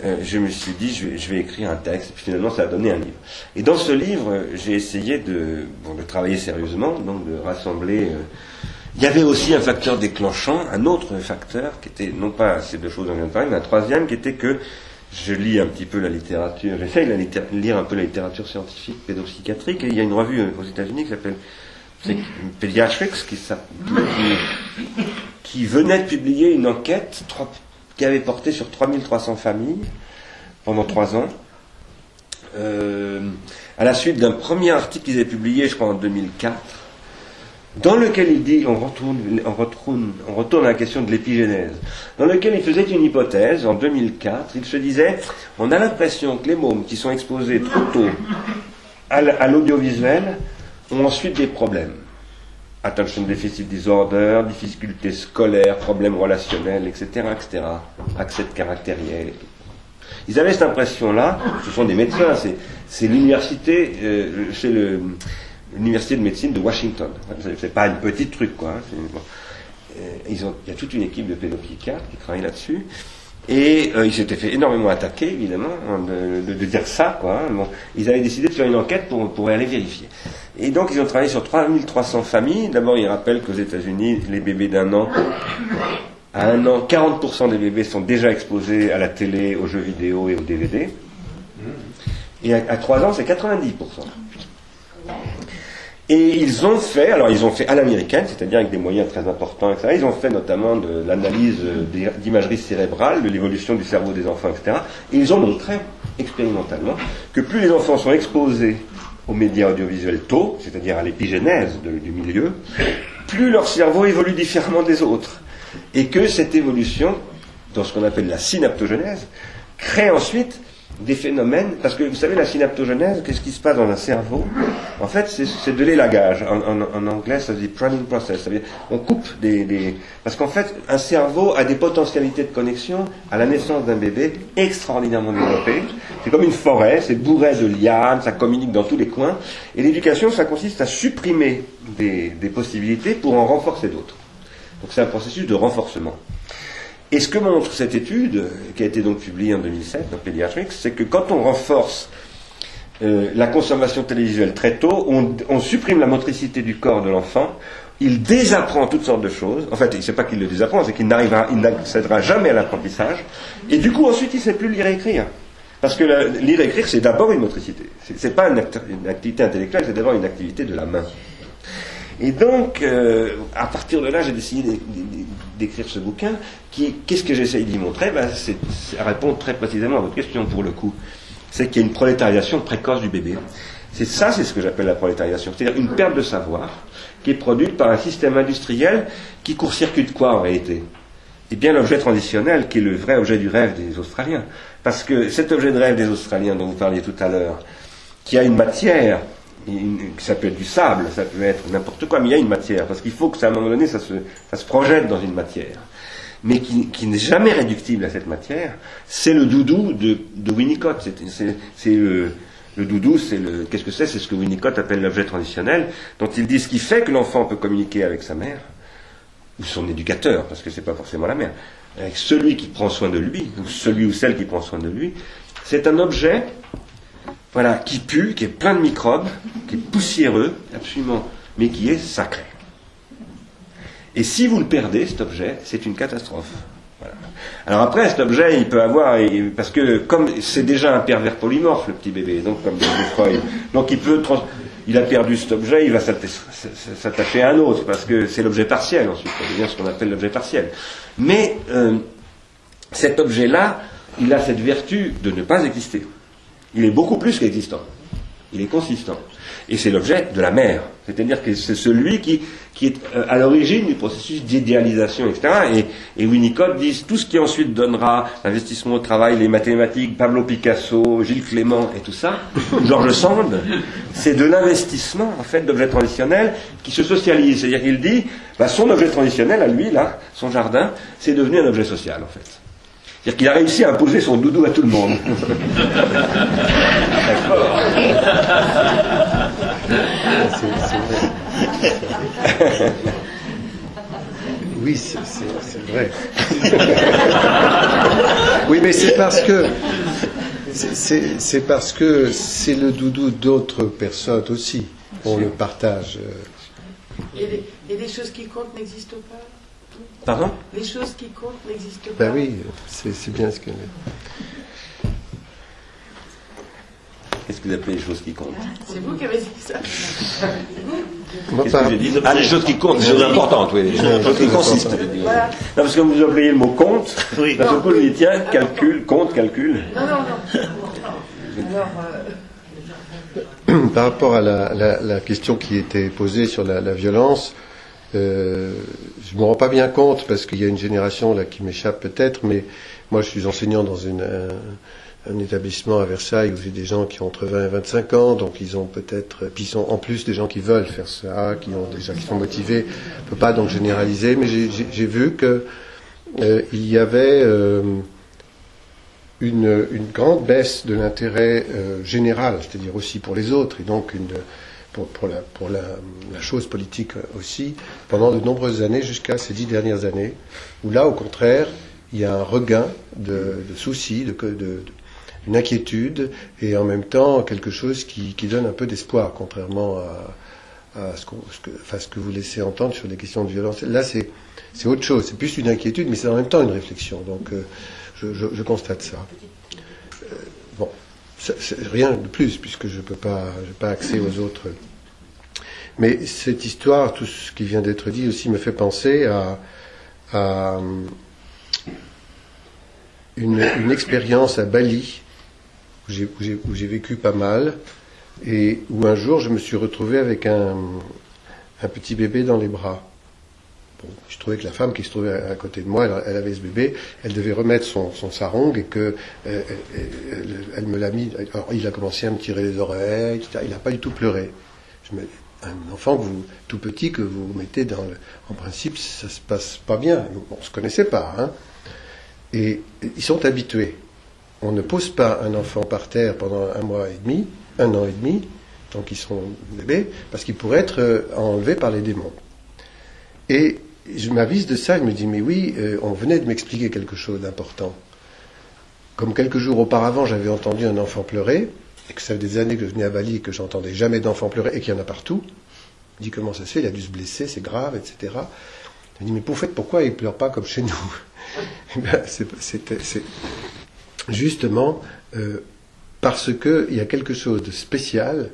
Euh, je me suis dit, je vais, écrire un texte, et finalement, ça a donné un livre. Et dans ce livre, j'ai essayé de, de travailler sérieusement, donc de rassembler il y avait aussi un facteur déclenchant, un autre facteur qui était non pas ces deux choses dont je viens de parler, mais un troisième qui était que je lis un petit peu la littérature, j'essaye de lire un peu la littérature scientifique pédopsychiatrique, et il y a une revue aux États-Unis qui s'appelle Pediatrics, qui, qui, venait de publier une enquête qui avait porté sur 3300 familles pendant trois ans. Euh, à la suite d'un premier article qu'ils avaient publié, je crois en 2004, dans lequel il dit, on retourne, on retourne, on retourne à la question de l'épigénèse, dans lequel il faisait une hypothèse en 2004. Il se disait, on a l'impression que les mômes qui sont exposés trop tôt à l'audiovisuel ont ensuite des problèmes. Attention déficit disorder, difficultés scolaires, problèmes relationnels, etc., etc., accès de caractériel. Ils avaient cette impression-là, ce sont des médecins, c'est, c'est l'université, euh, chez le, l'université de médecine de Washington. C'est, c'est pas une petite truc, quoi. hein. Euh, ils ont, il y a toute une équipe de pédopsychiatres qui travaille là-dessus. Et euh, ils s'étaient fait énormément attaquer, évidemment, hein, de, dire ça, quoi. hein. Ils avaient décidé de faire une enquête pour, pour aller vérifier. Et donc, ils ont travaillé sur 3300 familles. D'abord, ils rappellent qu'aux États-Unis, les bébés d'un an, à un an, 40% des bébés sont déjà exposés à la télé, aux jeux vidéo et aux DVD. Et à, 3 ans, c'est 90%. Et ils ont fait, alors ils ont fait à l'américaine, c'est-à-dire avec des moyens très importants, etc. Ils ont fait notamment de l'analyse euh, d'imagerie cérébrale, de l'évolution du cerveau des enfants, etc. Et ils ont montré, expérimentalement, que plus les enfants sont exposés aux médias audiovisuels tôt, c'est-à-dire à l'épigénèse du milieu, plus leur cerveau évolue différemment des autres. Et que cette évolution, dans ce qu'on appelle la synaptogenèse, crée ensuite des phénomènes, parce que vous savez, la synaptogenèse, qu'est-ce qui se passe dans un cerveau? En fait, c'est- de l'élagage. En, anglais, ça se dit process. Ça veut dire, on coupe des, des- Parce qu'en fait, un cerveau a des potentialités de connexion à la naissance d'un bébé extraordinairement développées. C'est comme une forêt, c'est bourré de lianes, ça communique dans tous les coins. Et l'éducation, ça consiste à supprimer des, des possibilités pour en renforcer d'autres. Donc c'est un processus de renforcement. Et ce que montre cette étude, qui a été donc publiée en 2007 dans Pediatrics, c'est que quand on renforce euh, la consommation télévisuelle très tôt, on, supprime la motricité du corps de l'enfant, il désapprend toutes sortes de choses. En fait, c'est pas qu'il le désapprend, c'est qu'il n'arrivera, il n'accédera jamais à l'apprentissage. Et du coup, ensuite, il ne sait plus lire et écrire. Parce que lire et écrire, c'est d'abord une motricité. C'est, c'est pas une, acti- une activité intellectuelle, c'est d'abord une activité de la main. Et donc, euh, à partir de là, j'ai décidé d'é- d'é- d'écrire ce bouquin. Qui, qu'est-ce que j'essaye d'y montrer? Ben, c'est répondre très précisément à votre question pour le coup. C'est qu'il y a une prolétarisation précoce du bébé. C'est ça, c'est ce que j'appelle la prolétarisation. C'est-à-dire une perte de savoir qui est produite par un système industriel qui court-circuite quoi en réalité? Eh bien l'objet transitionnel qui est le vrai objet du rêve des Australiens. Parce que cet objet de rêve des Australiens dont vous parliez tout à l'heure, qui a une matière, une- ça peut être du sable, ça peut être n'importe quoi, mais il y a une matière, parce qu'il faut que ça, à un moment donné, ça se, ça se projette dans une matière, mais qui, qui n'est jamais réductible à cette matière, c'est le doudou de, de Winnicott. C'est, le, le doudou, c'est le, qu'est-ce que c'est? C'est ce que Winnicott appelle l'objet transitionnel, dont il dit ce qui fait que l'enfant peut communiquer avec sa mère, ou son éducateur, parce que c'est pas forcément la mère, avec celui qui prend soin de lui, ou celui ou celle qui prend soin de lui, c'est un objet voilà, qui pue, qui est plein de microbes, qui est poussiéreux, absolument, mais qui est sacré. Et si vous le perdez, cet objet, c'est une catastrophe. Alors après, cet objet, il peut avoir, parce que comme c'est déjà un pervers polymorphe, le petit bébé, donc comme Freud, donc il peut, il a perdu cet objet, il va s'atta- s'attacher à un autre, parce que c'est l'objet partiel ensuite, ça devient ce qu'on appelle l'objet partiel. Mais euh, cet objet-là, il a cette vertu de ne pas exister. Il est beaucoup plus qu'existant. Il est consistant. Et c'est l'objet de la mère. C'est-à-dire que c'est celui qui, qui est euh, à l'origine du processus d'idéalisation, etc. Et, et Winnicott dit tout ce qui ensuite donnera l'investissement au travail, les mathématiques, Pablo Picasso, Gilles Clément et tout ça, Georges Sand, c'est de l'investissement, en fait, d'objets transitionnels qui se socialisent. C'est-à-dire qu'il dit, bah, son objet transitionnel à lui, là, son jardin, c'est devenu un objet social, en fait. C'est-à-dire qu'il a réussi à imposer son doudou à tout le monde. Vrai. Oui, c'est vrai. oui, mais c'est parce que c'est- parce que c'est le doudou d'autres personnes aussi. On le partage. Et les, et les choses qui comptent n'existent pas? Pardon Les choses qui comptent n'existent pas Ben oui, c'est c'est bien ce que. Qu'est-ce que vous appelez les choses qui comptent C'est vous qui avez dit ça. Que dit Ah, les choses qui comptent, les choses importantes, oui. Les choses qui consistent. Voilà. Non, parce que vous employez le mot compte, Oui. d'un coup, je dis, tiens, calcul, compte, calcul. Non, non, non. Alors, euh, Par rapport à la, la- la question qui était posée sur la, la violence, euh, je me rends pas bien compte parce qu'il y a une génération là qui m'échappe peut-être, mais moi je suis enseignant dans une, un, établissement à Versailles où j'ai des gens qui ont entre 20 et 25 ans, donc ils ont peut-être, puis ils sont en plus des gens qui veulent faire ça, qui ont déjà, qui sont motivés. On peut pas donc généraliser, mais j'ai- vu que euh, il y avait euh, une, une grande baisse de l'intérêt général, c'est-à-dire aussi pour les autres, et donc une, pour, la, pour la, chose politique aussi, pendant de nombreuses années, jusqu'à ces dix dernières années, où là, au contraire, il y a un regain de, soucis, de, une inquiétude, et en même temps quelque chose qui, qui donne un peu d'espoir, contrairement à, à ce, que, enfin, ce que vous laissez entendre sur les questions de violence. Là, c'est autre chose, c'est plus une inquiétude, mais c'est en même temps une réflexion. Donc, euh, je- je constate ça. Rien de plus, puisque je peux pas, accès aux autres. Mais cette histoire, tout ce qui vient d'être dit aussi, me fait penser à, euh, une, expérience à Bali, où j'ai- vécu pas mal, et où un jour je me suis retrouvé avec un petit bébé dans les bras. Je trouvais que la femme qui se trouvait à, côté de moi, elle, avait ce bébé, elle devait remettre son, sarong et que euh, elle, me l'a mis. Alors, il a commencé à me tirer les oreilles, etc. Il n'a pas du tout pleuré. Un enfant tout petit que vous mettez dans le, en principe, ça se passe pas bien. On se connaissait pas, hein. Et ils sont habitués. On ne pose pas un enfant par terre pendant un mois et demi, un an et demi, tant qu'ils sont bébés, parce qu'il pourrait être euh, enlevé par les démons. Et je m'avise de ça, je me dis, mais oui, euh, on venait de m'expliquer quelque chose d'important. Comme quelques jours auparavant, j'avais entendu un enfant pleurer, et que ça fait des années que je venais à Bali et que j'entendais jamais d'enfants pleurer, et qu'il y en a partout. Je dis, comment ça se fait? Il a dû se blesser, c'est grave, etc. Je me dis, mais pour fait, pourquoi il pleure pas comme chez nous? Eh ben, c'est- justement euh, parce qu'il y a quelque chose de spécial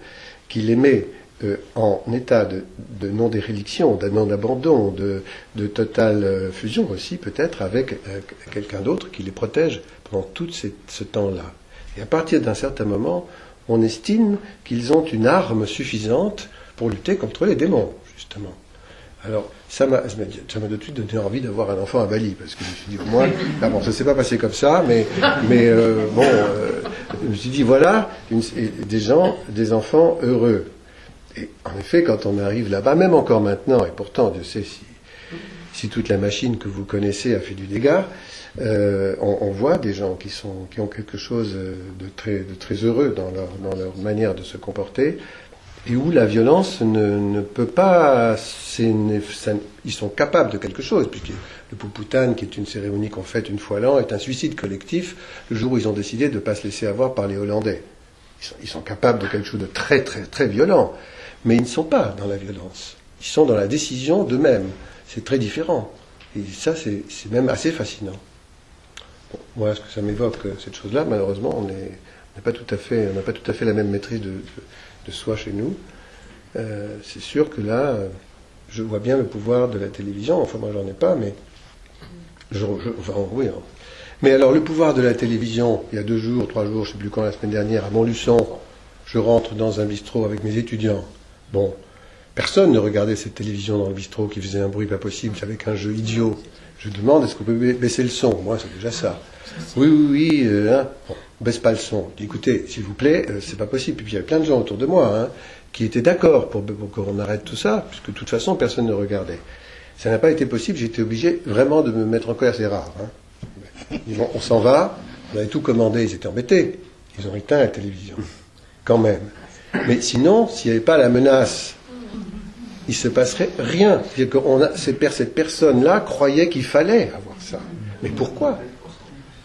qui les met euh, en état de, non-déréliction, de non-abandon, de, totale euh, fusion aussi peut-être avec euh, quelqu'un d'autre qui les protège pendant tout ce temps-là. Et à partir d'un certain moment, on estime qu'ils ont une arme suffisante pour lutter contre les démons, justement. Alors, ça m'a de suite donné envie d'avoir un enfant à Bali, parce que je me suis dit, au moins, ah bon, ça s'est pas passé comme ça, mais, bon, je me suis dit, voilà, des gens, des enfants heureux. Et en effet, quand on arrive là-bas, même encore maintenant, et pourtant, Dieu sait si, toute la machine que vous connaissez a fait du dégât, euh, on, voit des gens qui, sont, qui ont quelque chose de très, heureux dans leur, dans leur manière de se comporter, et où la violence ne, peut pas. ils sont capables de quelque chose, puisque le Poupoutane, qui est une cérémonie qu'on fait une fois l'an, est un suicide collectif le jour où ils ont décidé de ne pas se laisser avoir par les Hollandais. Ils sont capables de quelque chose de très, très, très violent, mais ils ne sont pas dans la violence. Ils sont dans la décision d'eux-mêmes. C'est très différent. Et ça, c'est même assez fascinant. Bon, moi, ce que ça m'évoque, euh, cette chose-là, malheureusement, on n'est pas tout à fait, on n'a pas tout à fait la même maîtrise de soi chez nous. Euh, c'est sûr que là, euh, je vois bien le pouvoir de la télévision. Enfin, moi, j'en ai pas, mais je, je- enfin, oui. hein. Mais alors, le pouvoir de la télévision, il y a deux jours, trois jours, je ne sais plus quand, la semaine dernière, à Montluçon, je rentre dans un bistrot avec mes étudiants. Bon, personne ne regardait cette télévision dans le bistrot qui faisait un bruit pas possible, avec un jeu idiot. Je demande, est-ce qu'on peut ba- baisser le son? Moi, c'est déjà ça. Oui, oui, oui, euh, hein. Bon, baisse pas le son. Écoutez, s'il vous plaît, euh, c'est pas possible. Et puis il y avait plein de gens autour de moi hein, qui étaient d'accord pour, qu'on arrête tout ça, puisque de toute façon, personne ne regardait. Ça n'a pas été possible, été obligé vraiment de me mettre en colère, c'est rare. Hein. Vont, on s'en va, on avait tout commandé, ils étaient embêtés. Ils ont éteint la télévision, quand même. Mais sinon, s'il n'y avait pas la menace, il se passerait rien. C'est-à-dire qu'on cette personne-là croyait qu'il fallait avoir ça. Mais pourquoi?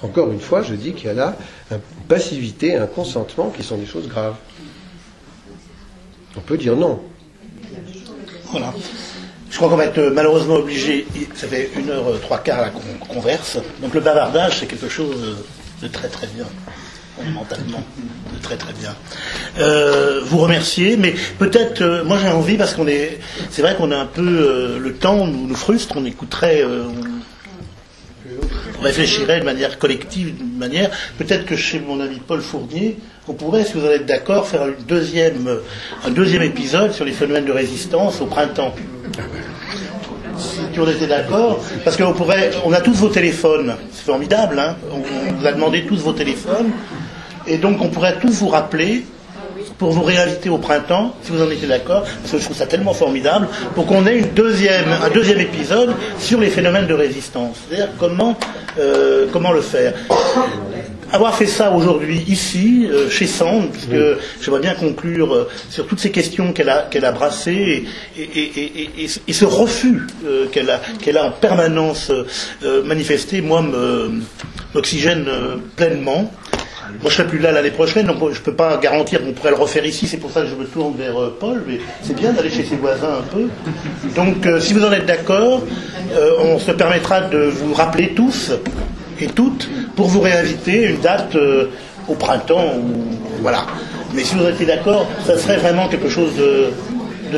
Encore une fois, je dis qu'il y a là une passivité, un consentement qui sont des choses graves. On peut dire non. Voilà. Je crois qu'on va être euh, malheureusement obligé, ça fait une heure euh, trois quarts qu'on converse, donc le bavardage c'est quelque chose euh, de très très bien, fondamentalement, de très très bien. Euh, vous remercier, mais peut-être, euh, moi j'ai envie parce qu'on est, c'est vrai qu'on a un peu, euh, le temps nous, nous frustre, on écouterait, on, on réfléchirait de manière collective, d'une manière, peut-être que chez mon ami Paul Fournier, qu'on pourrait, si vous en êtes d'accord, faire deuxième, un deuxième épisode sur les phénomènes de résistance au printemps? Si on était d'accord, parce qu'on pourrait, on a tous vos téléphones, c'est formidable, hein on vous a demandé tous vos téléphones, et donc on pourrait tous vous rappeler pour vous réinviter au printemps, si vous en étiez d'accord, parce que je trouve ça tellement formidable, pour qu'on ait une deuxième, un deuxième épisode sur les phénomènes de résistance. C'est-à-dire comment, euh, comment le faire. Avoir fait ça aujourd'hui ici, euh, chez Sand, puisque j'aimerais bien conclure euh, sur toutes ces questions qu'elle a, a brassées et, et, ce refus qu'elle a, qu'elle a en permanence manifesté, moi, m'oxygène pleinement. Moi, je serai plus là l'année prochaine, donc je ne peux pas garantir qu'on pourrait le refaire ici. C'est pour ça que je me tourne vers euh, Paul. Mais c'est bien d'aller chez ses voisins un peu. Donc, euh, si vous en êtes d'accord, euh, on se permettra de vous rappeler tous et toutes pour vous réinviter une date au printemps. Voilà. Mais si vous étiez d'accord, ça serait vraiment quelque chose de,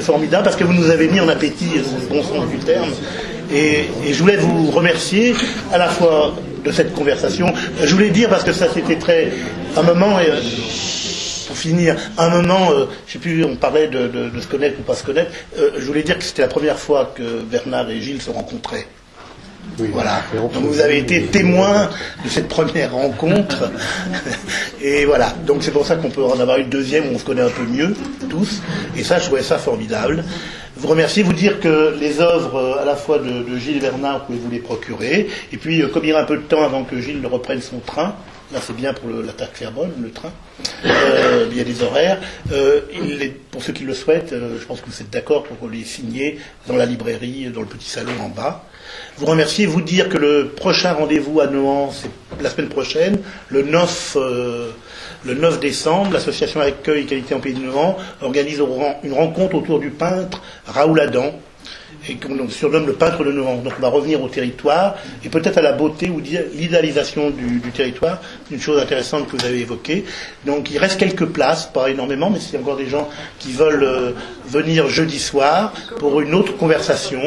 formidable parce que vous nous avez mis en appétit, le bon sens du terme. Et, je voulais vous remercier à la fois de cette conversation. Je voulais dire, parce que ça c'était très. Un moment, et, pour finir, un moment, euh, je sais plus, on parlait de, de, de, se connaître ou pas se connaître, euh, je voulais dire que c'était la première fois que Bernard et Gilles se rencontraient. Oui, voilà. Donc vous avez été témoin de cette première rencontre. Et voilà. Donc c'est pour ça qu'on peut en avoir une deuxième où on se connaît un peu mieux, tous. Et ça, je trouvais ça formidable. Vous remercier, vous dire que les œuvres à la fois de, Gilles Bernard, vous pouvez vous les procurer. Et puis, comme il y a un peu de temps avant que Gilles ne reprenne son train, Là, c'est bien pour l'attaque Clerbonne, le train. Euh, il y a des horaires. Euh, pour ceux qui le souhaitent, euh, je pense que vous êtes d'accord pour les signer dans la librairie, dans le petit salon en bas. Vous remercier, vous dire que le prochain rendez-vous à Nohant, c'est la semaine prochaine, le 9, le 9 décembre. L'association Accueil Qualité en Pays de Nohant organise une rencontre autour du peintre Raoul Adam et qu'on surnomme le peintre de Novembre. Donc on va revenir au territoire et peut-être à la beauté ou l'idéalisation du, du, territoire, une chose intéressante que vous avez évoquée. Donc il reste quelques places, pas énormément, mais s'il y a encore des gens qui veulent euh, venir jeudi soir pour une autre conversation,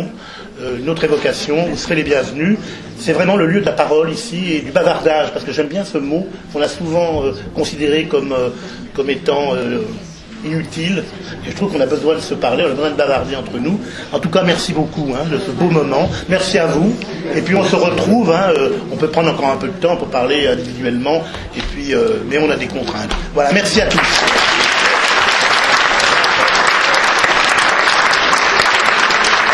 euh, une autre évocation, vous serez les bienvenus. C'est vraiment le lieu de la parole ici et du bavardage, parce que j'aime bien ce mot qu'on a souvent euh, considéré comme, comme étant inutile. Et je trouve qu'on a besoin de se parler, on a besoin de bavarder entre nous. En tout cas, merci beaucoup hein, de ce beau moment. Merci à vous. Et puis on se retrouve. Hein, euh, on peut prendre encore un peu de temps pour parler individuellement. Et puis, euh, mais on a des contraintes. Voilà. Merci à tous.